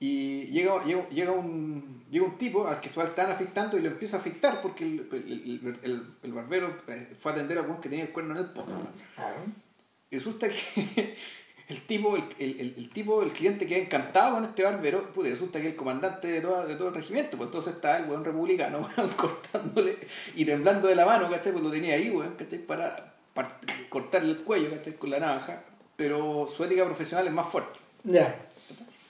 y llega, llega, llega, un, llega un tipo al que están afectando y lo empieza a afectar porque el, el, el- barbero eh, fue a atender a algún que tenía el cuerno en el poto. Claro. Y resulta que el tipo, el, el, el- tipo, el cliente queda encantado con este barbero, puta, resulta que el comandante de, toda- de todo el regimiento, pues entonces está el buen republicano *laughs* weón, cortándole y temblando de la mano, ¿cachai? Pues lo tenía ahí, weón, ¿cachai? Para, para cortarle el cuello, ¿cachai? Con la navaja, pero su ética profesional es más fuerte. Ya.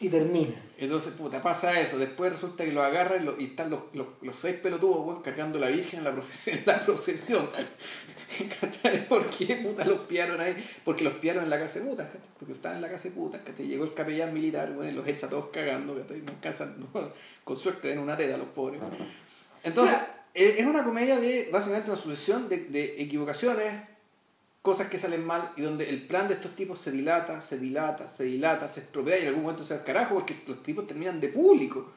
Y termina. Entonces, puta, pasa eso. Después resulta que lo agarran y, lo- y están los, los, los seis pelotudos, weón, cargando a la Virgen en la, procesión, *laughs* en la procesión. *laughs* ¿Cachai? ¿Por qué puta los pillaron ahí? Porque los pillaron en la casa de putas, ¿cachai? Porque estaban en la casa de putas, ¿cachai? Llegó el capellán militar, weón, y los echa todos cagando, ¿cachai? No alcanzan, *laughs* no, con suerte den una teta los pobres. Entonces, eh, es una comedia de básicamente una sucesión de, de equivocaciones, cosas que salen mal y donde el plan de estos tipos se dilata, se dilata, se dilata, se estropea y en algún momento se da al carajo porque los tipos terminan de público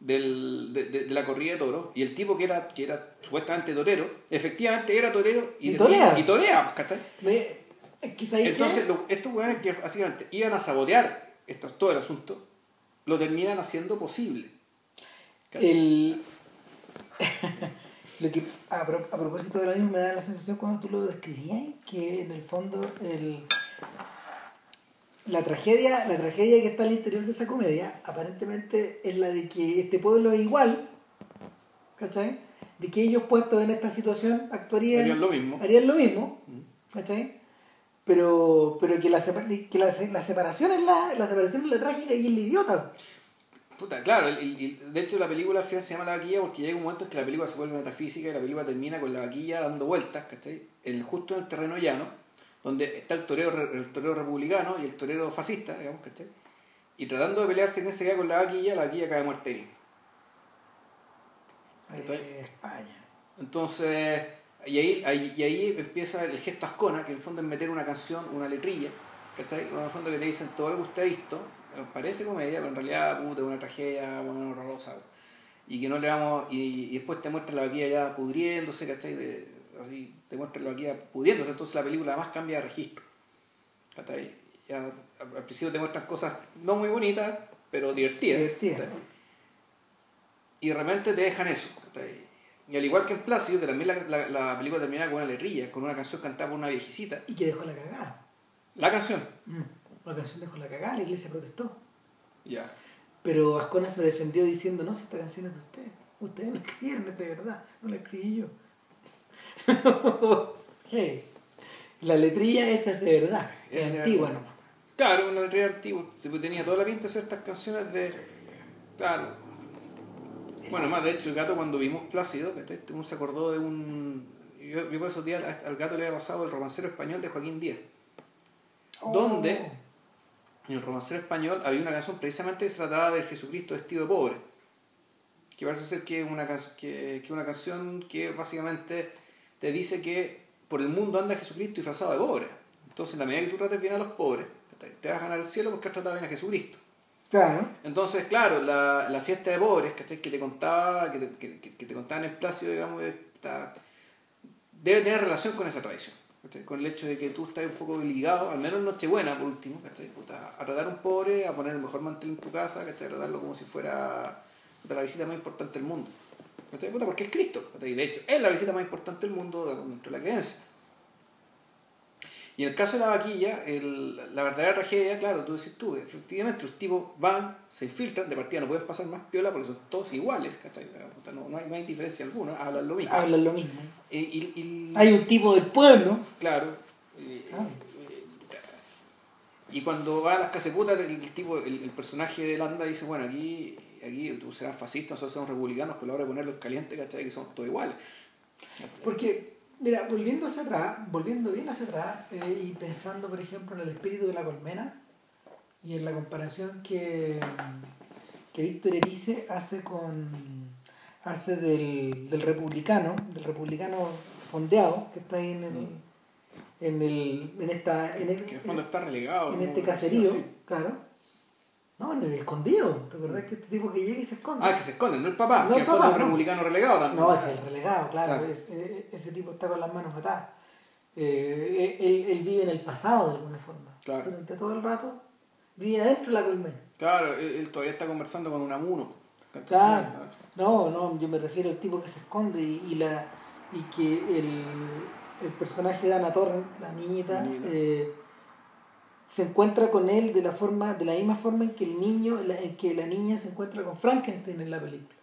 del, de, de- de la corrida de toros y el tipo que era, que era supuestamente torero, efectivamente era torero y, Y torea. y torea, ¿cachai? Me, es que ¿sabes qué? Entonces, lo- estos weones que básicamente iban a sabotear esto, todo el asunto, lo terminan haciendo posible. El... *laughs* lo que, a, pro- a propósito de lo mismo, me da la sensación cuando tú lo describías que en el fondo el, la, tragedia, la tragedia que está al interior de esa comedia aparentemente es la de que este pueblo es igual, ¿cachai? De que ellos puestos en esta situación actuarían Harían lo mismo. harían lo mismo, ¿cachai? Pero, pero que, la, que la, la separación es la, la separación es la trágica y el idiota. Puta, claro, el- el- el- de la película al final se llama La Vaquilla porque llega un momento en que la película se vuelve metafísica y la película termina con la vaquilla dando vueltas, ¿cachai? El, justo en el terreno llano, donde está el torero, re- el torero republicano y el torero fascista, digamos, ¿cachai? Y tratando de pelearse en ese cae con la vaquilla, la vaquilla cae muerta ahí. ¿Cachai? Eh, España. Entonces, y ahí, ahí- y ahí empieza el gesto ascona, que en el fondo es meter una canción, una letrilla, ¿cachai? En el fondo que te dicen todo lo que usted ha visto, parece comedia, pero en realidad, puta, una tragedia, bueno, horrorosa, y que no le vamos, y, y después te muestra la vaquilla ya pudriéndose, ¿cachai? De- así, te muestra la vaquilla pudriéndose, entonces la película además cambia de registro, ¿cachai? Ya, al principio te muestran cosas no muy bonitas, pero divertidas. Divertida. y de repente te dejan eso. ¿cachai? Y al igual que en Plácido, que también la, la, la película termina con una letrilla, con una canción cantada por una viejecita. Y que dejó la cagada. La canción. Mm. La canción dejó la cagada, la iglesia protestó. Ya. Pero Ascona se defendió diciendo, no, si esta canción es de ustedes. Ustedes la escribieron, es de verdad. No la escribí yo. *laughs* Hey, La letrilla esa es de verdad. Es, Es de antigua verdad. nomás. Claro, una letrilla antigua. Tenía toda la pinta de hacer estas canciones de. Claro. Bueno, más de hecho, el gato cuando vimos Plácido, ¿cachai? uno se acordó de un. Yo, yo por esos días al gato le había pasado el romancero español de Joaquín Díaz. ¿Dónde? En el romancero español había una canción precisamente que se trataba del Jesucristo vestido de pobre. Que parece ser que una, que, que una canción que básicamente te dice que por el mundo anda Jesucristo disfrazado de pobre. Entonces, en la medida que tú trates bien a los pobres, te- vas a ganar el cielo porque has tratado bien a Jesucristo. Claro. Entonces, claro, la, la fiesta de pobres ¿cachai? que te contaba, que te, que, que- que te contaban en Plácido, digamos, está- debe tener relación con esa tradición. Con el hecho de que tú estás un poco ligado, al menos en Nochebuena, por último, ¿cachai? Puta, a tratar a un pobre, a poner el mejor mantel en tu casa, ¿cachai? a tratarlo como si fuera puta, la visita más importante del mundo. ¿cachai? Puta, porque es Cristo. ¿cachai? Y de hecho, es la visita más importante del mundo dentro de la creencia. Y en el caso de la vaquilla, el- la verdadera tragedia, claro, tú decís tú, efectivamente los tipos van, se infiltran, de partida no pueden pasar más piola porque son todos iguales, No, no, hay, no hay diferencia alguna, hablan lo mismo. Hablan lo mismo. Y, y- y- Hay un tipo del pueblo. Claro. y- Ah. Y cuando va a las caseputas, el, el tipo, el, el personaje de Landa dice, bueno, aquí aquí tú serás fascista, nosotros somos republicanos, pero ahora ponerlo en caliente, ¿cachai? Que somos todos iguales. Porque, mira, volviendo hacia atrás, volviendo bien hacia atrás eh, y pensando, por ejemplo, en el espíritu de la colmena y en la comparación que, que Víctor Erice hace con hace del, del republicano, del republicano fondeado que está ahí en el, en el, en esta, en el, Que en el fondo está relegado. en ¿no? este caserío, claro. No, en el escondido. ¿Te acordás que este tipo que llega y se esconde? Ah, que se esconden, no el papá, No que el papá, es un no. republicano relegado también. No, es el relegado, claro. Claro. es- eh, ese tipo está con las manos atadas. Eh, él, él vive en el pasado de alguna forma. Claro. Durante todo el rato vive adentro de la colmena. Claro, él, él todavía está conversando con un amuno. Claro. No, no, yo me refiero al tipo que se esconde y, y la y que el, el personaje de Ana Torren, la niñita, Niñita. eh, se encuentra con él de la forma, de la misma forma en que el niño, la- en que la niña se encuentra con Frankenstein en la película.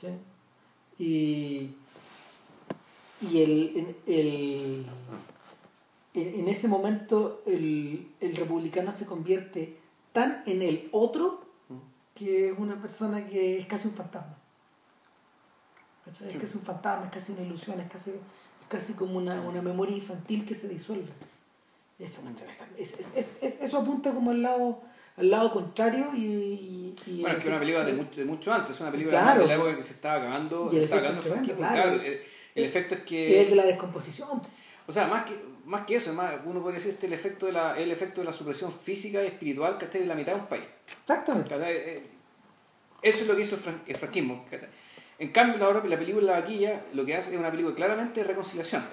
Sí. Y, y el, en, el- en, en ese momento el, el republicano se convierte tan en el otro que es una persona que es casi un fantasma. Es casi un fantasma, es casi una ilusión, es casi, es casi como una, una memoria infantil que se disuelve. Y esa está- es- es- es- es- eso apunta como al lado, al lado contrario y... y- y- Bueno, es que es una película de mucho, de mucho antes, es una película Claro. de la época que se estaba acabando, Y se el estaba efecto acabando el es tremendo, franquismo. claro. Claro, el, el efecto es que es el de la descomposición. o sea, más que, más que eso, más, uno podría decir este el efecto de la, el efecto de la supresión física y espiritual que de la mitad de un país. Exactamente. Eh, Eso es lo que hizo el, fran- el franquismo. En cambio, la, obra- la película La Vaquilla lo que hace es una película claramente de reconciliación.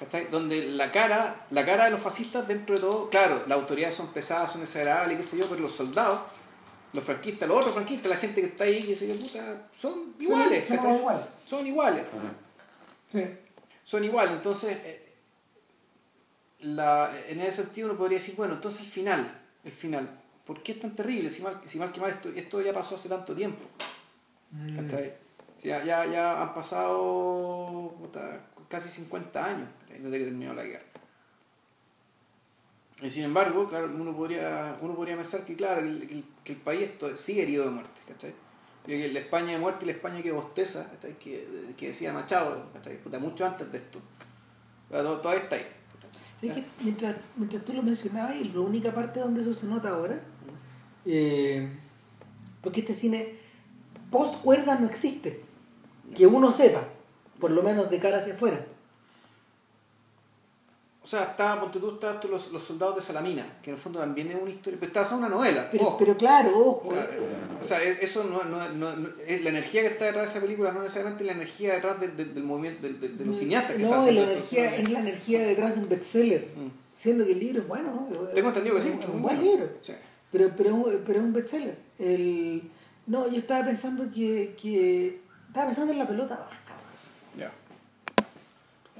¿Cachai? Donde la cara, la cara de los fascistas, dentro de todo, claro, las autoridades son pesadas, son desagradables, qué sé yo, pero los soldados, los franquistas, los otros franquistas, la gente que está ahí, qué sé yo, puta, son iguales. Son- iguales. Son iguales. Sí. Son iguales. Entonces, eh, la, en ese sentido uno podría decir, bueno, entonces el final, el final, ¿por qué es tan terrible? Si mal, si mal que mal, esto, esto ya pasó hace tanto tiempo. Mm. Ya, ya, ya han pasado puta, casi 50 años. Desde que terminó la guerra. Y sin embargo, claro, uno podría, uno podría pensar que, claro, que el, que el- país esto sigue herido de muerte, ¿cachai? Que la España de muerte y la España que bosteza, ¿cachai? Que, que decía Machado, ¿cachai? Puta, mucho antes de esto. To- todavía está ahí. ¿Sabes que mientras, mientras tú lo mencionabas, y la única parte donde eso se nota ahora, eh, porque este cine post cuerda no existe, que uno sepa, por lo menos de cara hacia afuera. O sea, está, ponte tú, está los, los soldados de Salamina, que en el fondo también es una historia, pero en una novela. Pero, ojo. pero claro, ojo, Claro, eh, o sea, e- eso no, no, no- no- es la energía que está detrás de esa película, no necesariamente la energía detrás de- de- del movimiento, de, los cineastas que no, la energía, es la energía detrás de un bestseller, Mm. siendo que el libro es bueno. ¿no? Tengo entendido que sí, es un buen bueno. libro. Sí. Pero, pero, es un- pero es un bestseller. El... No, yo estaba pensando que, que. Estaba pensando en la pelota vasca.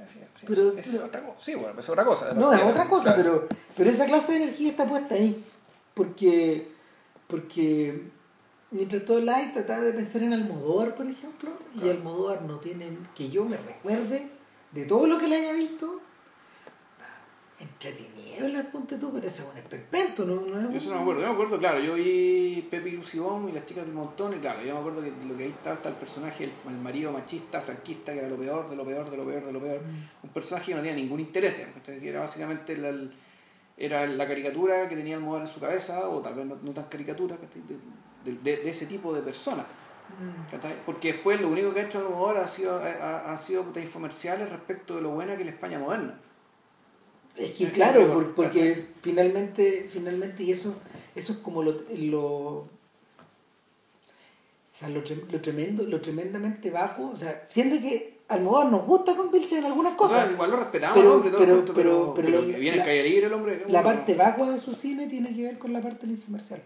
Ya. Pero- es pero- otra cosa. Sí, bueno, es otra cosa. No, es otra cosa, Claro. pero, pero esa clase de energía está puesta ahí. Porque, porque mientras todo el light trataba de pensar en Almodóvar, por ejemplo, y Claro. Almodóvar no tiene, que yo me recuerde, de todo lo que le haya visto, entretenido el ponte tú, pero ese es un esperpento, ¿no? no es Yo un- eso no me acuerdo. Yo me acuerdo, claro, yo vi Pepe y Lucibón y las chicas del montón, y claro, yo me acuerdo que lo que ahí estaba está el personaje, el, el marido machista, franquista, que era lo peor, de lo peor, de lo peor, de lo peor. Mm. Un personaje que no tenía ningún interés, que era básicamente la, el- era la caricatura que tenía el modo en su cabeza, o tal vez no, no tan caricatura, de, de- de- de ese tipo de personas. Mm. Porque después lo único que ha hecho Almodóvar ha sido, ha, ha sido puta, infomerciales respecto de lo buena que es la España moderna. Es que que claro, por- porque finalmente, finalmente, y eso, eso es como lo, lo, o sea, lo, lo tremendo, lo tremendamente bajo, o sea, siendo que Almodóvar nos gusta convertirse en algunas O cosas, sea, igual lo respetamos, Pero- hombre, todo el pero- cuento, pero, pero- pero lo- que viene la- calle libre el hombre. la uno- parte vacua de su cine tiene que ver con la parte del infomercial.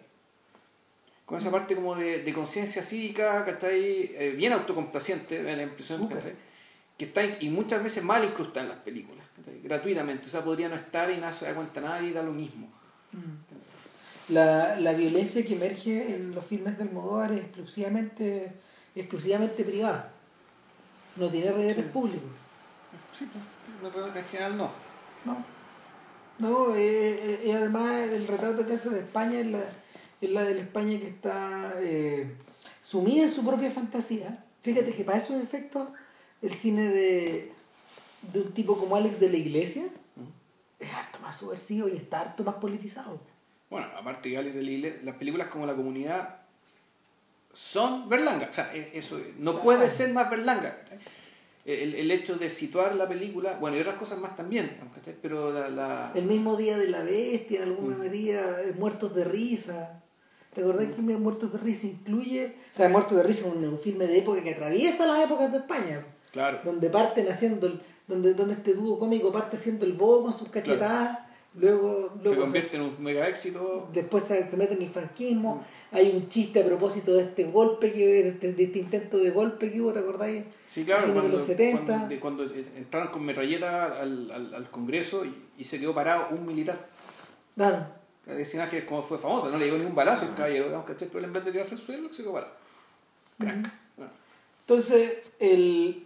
con esa parte como de, de conciencia cívica. Eh, bien autocomplaciente, me da la impresión. Que está y muchas veces mal incrustada en las películas. Gratuitamente. O sea, podría no estar y nada se da cuenta nadie y da lo mismo. La, la violencia que emerge en los filmes de Almodóvar es exclusivamente, exclusivamente privada. No tiene redes Sí. públicos. Sí, pues, en general no. No. No, eh, eh, y además el retrato que hace de España es la, es la de la España que está eh, sumida en su propia fantasía. Fíjate que para esos efectos el cine de, de un tipo como Alex de la Iglesia es harto más subversivo y está harto más politizado. Bueno, aparte de Alex de la Iglesia, las películas como La Comunidad son Berlanga. O sea, e- eso no Claro. puede ser más Berlanga. El, el hecho de situar la película, bueno, y otras cosas más también, pero la, la- El mismo día de la bestia, en alguna Mm. medida, eh, Muertos de Risa. ¿Te acordás que Muertos de Risa incluye? O sea, Muertos de Risa es un, un filme de época que atraviesa las épocas de España. claro, Donde parten haciendo, el- donde, donde este dúo cómico parte haciendo el bobo con sus cachetadas, luego, se luego convierte en un mega éxito. después se, se mete en el franquismo. Hay un chiste a propósito de este golpe, que, de, este, de este intento de golpe que hubo, ¿te acordáis? Sí, claro, de cuando, los 70. cuando, de- cuando entraron con metralleta al, al, al Congreso y, y se quedó parado un militar. Claro. Esa imagen es como fue famosa, no le llegó ningún balazo el caballero, digamos, ¿cachai? pero en vez de tirarse al suelo, se quedó parado. Crack. Entonces, el,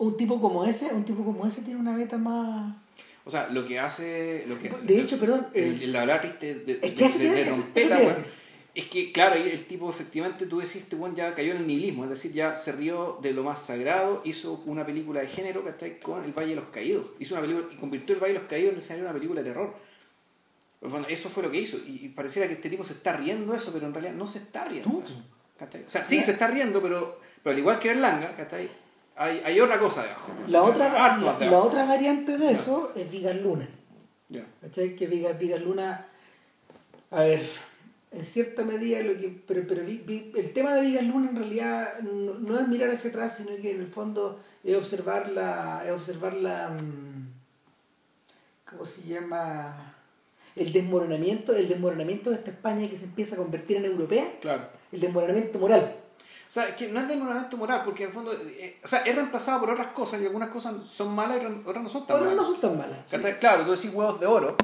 un tipo como ese, un tipo como ese tiene una beta más... O sea, lo que hace. Lo que, De hecho, perdón, El, el- hablar, viste, de, Es que eso de- te- de eso- eso trompeta, a weón, decir. Es que, claro, el tipo efectivamente, tú decís, este weón ya cayó en el nihilismo, es decir, ya se rió de lo más sagrado, hizo una película de género, ¿cachai? Con El Valle de los Caídos. Hizo una película y convirtió El Valle de los Caídos en el escenario de una película de terror. Bueno, eso fue lo que hizo. Y, y pareciera que este tipo se está riendo de eso, pero en realidad no se está riendo. de eso, ¿cachai? O sea, sí, se está riendo, pero, pero al igual que Berlanga, ¿cachai? Hay, hay otra cosa debajo. La otra, la, la variante de eso es Vigas Luna. ¿Cachai? Que Vigas, Vigas Luna, a ver, en cierta medida lo que... Pero, pero el tema de Vigas Luna en realidad no, no es mirar hacia atrás, sino que en el fondo es observar la... Es observar la mm, ¿Cómo se llama? El desmoronamiento, el desmoronamiento de esta España que se empieza a convertir en europea, Claro. el desmoronamiento moral. O sea, que no es desmoronamiento moral, porque en el fondo, eh, o sea, es reemplazado por otras cosas y algunas cosas son malas y otras- otras no son tan Otras no malas. son tan malas. ¿Cachai? Claro, tú decís huevos de oro.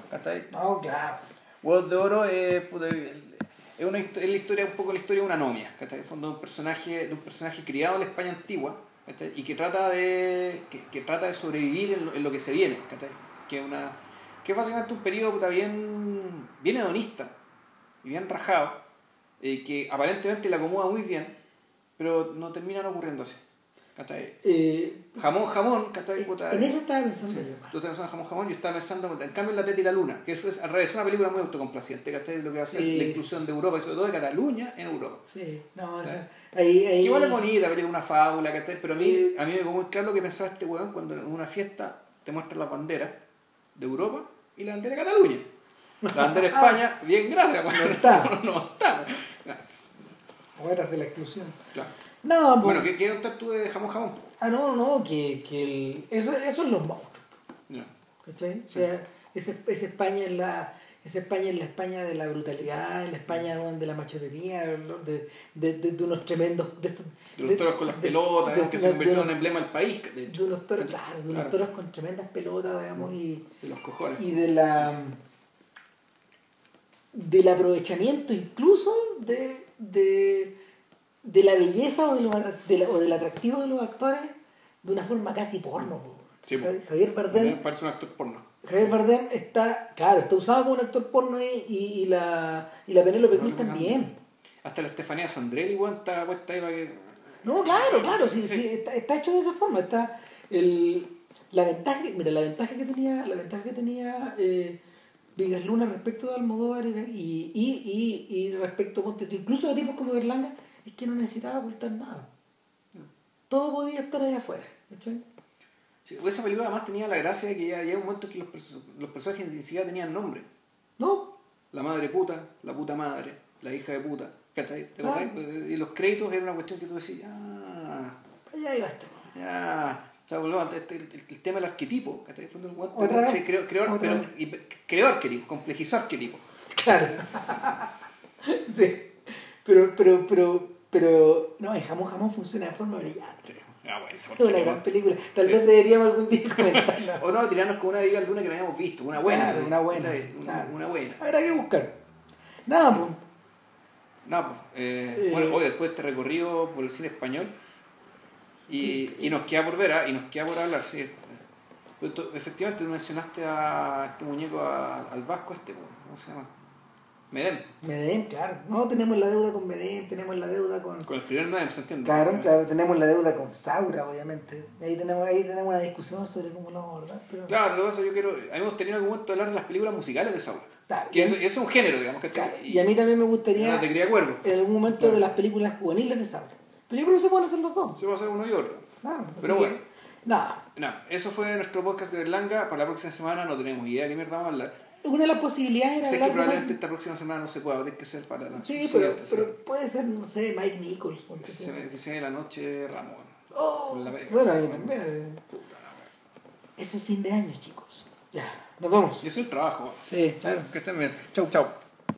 No, claro. Huevos de oro es, puta, es, una, es la historia, un poco la historia de una novia, ¿cachai? En el fondo, de un personaje, de un personaje criado en la España antigua, ¿cachai? Y que trata de, que, que trata de sobrevivir en lo, en lo que se viene, ¿cachai? Que, es una, que es básicamente un periodo puta, bien, bien hedonista y bien rajado, eh, que aparentemente le acomoda muy bien, pero no terminan ocurriendo así. ¿cachai? Eh, Jamón, jamón, ¿cachai? Puta, en eso estaba pensando Sí, yo. tú estás pensando en jamón jamón, yo estaba pensando en cambio en la Teta y la Luna, que eso es al revés, es una película muy autocomplaciente, ¿cachai? Lo que va a ser Sí. la inclusión de Europa y sobre todo de Cataluña en Europa. Sí, no, o sea, ahí, ahí... Que igual es bonita, película, una fábula, ¿cachai? Pero a mí, Sí. a mí me quedó muy claro lo que pensaba este weón cuando en una fiesta te muestran las banderas de Europa y la bandera de Cataluña. La bandera de *laughs* España, bien, gracias, weón. No está. *laughs* No, está. Ya, Huetas de la exclusión. claro. Pues... Bueno, ¿qué, qué contar tú de jamón jamón? Ah, no, no, que, que el... eso, eso es los monstruos. Ya. ¿Cachai? O sea, ese España es la... Esa España es la España de la brutalidad, la España weón, de la machotería, de, de, de, de unos tremendos... De, De los toros con las de- pelotas, de- que de- se convirtió de- en un emblema del país, de De hecho. unos toros, claro, de unos Claro. toros con tremendas pelotas, digamos, y, De los cojones. y de la del aprovechamiento incluso de, de, de la belleza o, de atrac- de la- o del atractivo de los actores de una forma casi porno. po. Sí. Javier Bardem, parece un actor porno. Javier Bardem está, claro, está usado como un actor porno y, y, y la, y la Penélope Cruz también. Hasta la Estefanía Sandrelli, weón, está puesta ahí para que. No, claro, claro, sí, Sí. sí, está, está hecho de esa forma. Está el, la ventaja, mira, la ventaja que tenía, la ventaja que tenía eh, Vigas Luna respecto de Almodóvar era- y, y, y, y respecto tú, incluso de tipos como Berlanga, es que no necesitaba ocultar nada. Todo podía estar allá afuera. Sí, esa película además tenía la gracia de que ya llega un momento que los, perso- los personajes ni siquiera tenían nombre. No, La madre puta, la puta madre, la hija de puta. ¿Cachai? ¿Te acordás? Y los créditos era una cuestión que tú decías, ah, allá iba este. ya. O sea, volvemos al el, el- tema del arquetipo. Otra te- vez. te creó, creó- Otra pero- vez. y- creó arquetipo, complejizó arquetipo. Claro. *laughs* sí. Pero, pero, pero, pero, no, jamón jamón funciona de forma brillante. Sí. Ah, bueno, Es una gran película. Tal vez deberíamos algún día comentarla. *laughs* O no, tirarnos con una diga alguna que no hayamos visto, una buena. Una buena. Una, claro. una buena. Habrá que buscar. Nada, pues. No, pues, eh, Eh. bueno, hoy después de este recorrido por el cine español y, Sí. y nos queda por ver, ¿ah? y nos queda por hablar, sí. Pero tú- efectivamente tú mencionaste a este muñeco, a- al vasco este, pues, ¿cómo se llama? Medem. Medem, claro. No, tenemos la deuda con Medem, tenemos la deuda con... Con el primer Medem, ¿se entiende? Claro, claro, tenemos la deuda con Saura, obviamente. Ahí tenemos, ahí tenemos una discusión sobre cómo lo vamos a abordar. Pero... Claro, lo que pasa es que yo quiero... A mí me gustaría en algún momento hablar de las películas musicales de Saura. Claro, Que y, eso, eso es un género, digamos. que claro, y a mí también me gustaría No te quería acuerdo. en algún momento Claro. de las películas juveniles de Saura. Pero yo creo que se pueden hacer los dos. Se a hacer uno y otro. Claro, Pero que, bueno. Nada, No, eso fue nuestro podcast de Berlanga. Para la próxima semana no tenemos idea de qué mierda vamos a hablar. una de las posibilidades era Sé que hablar de probablemente esta próxima semana no se pueda, tiene que ser para la Sí, pero, puede ser, no sé, Mike Nichols. Que tú. se, que se ve la noche Ramón. Oh, Con la bueno, a mí también. eh. Es el fin de año, chicos. Ya, nos vemos. Y eso es el trabajo. Sí, claro. Que estén bien. Chau, chau.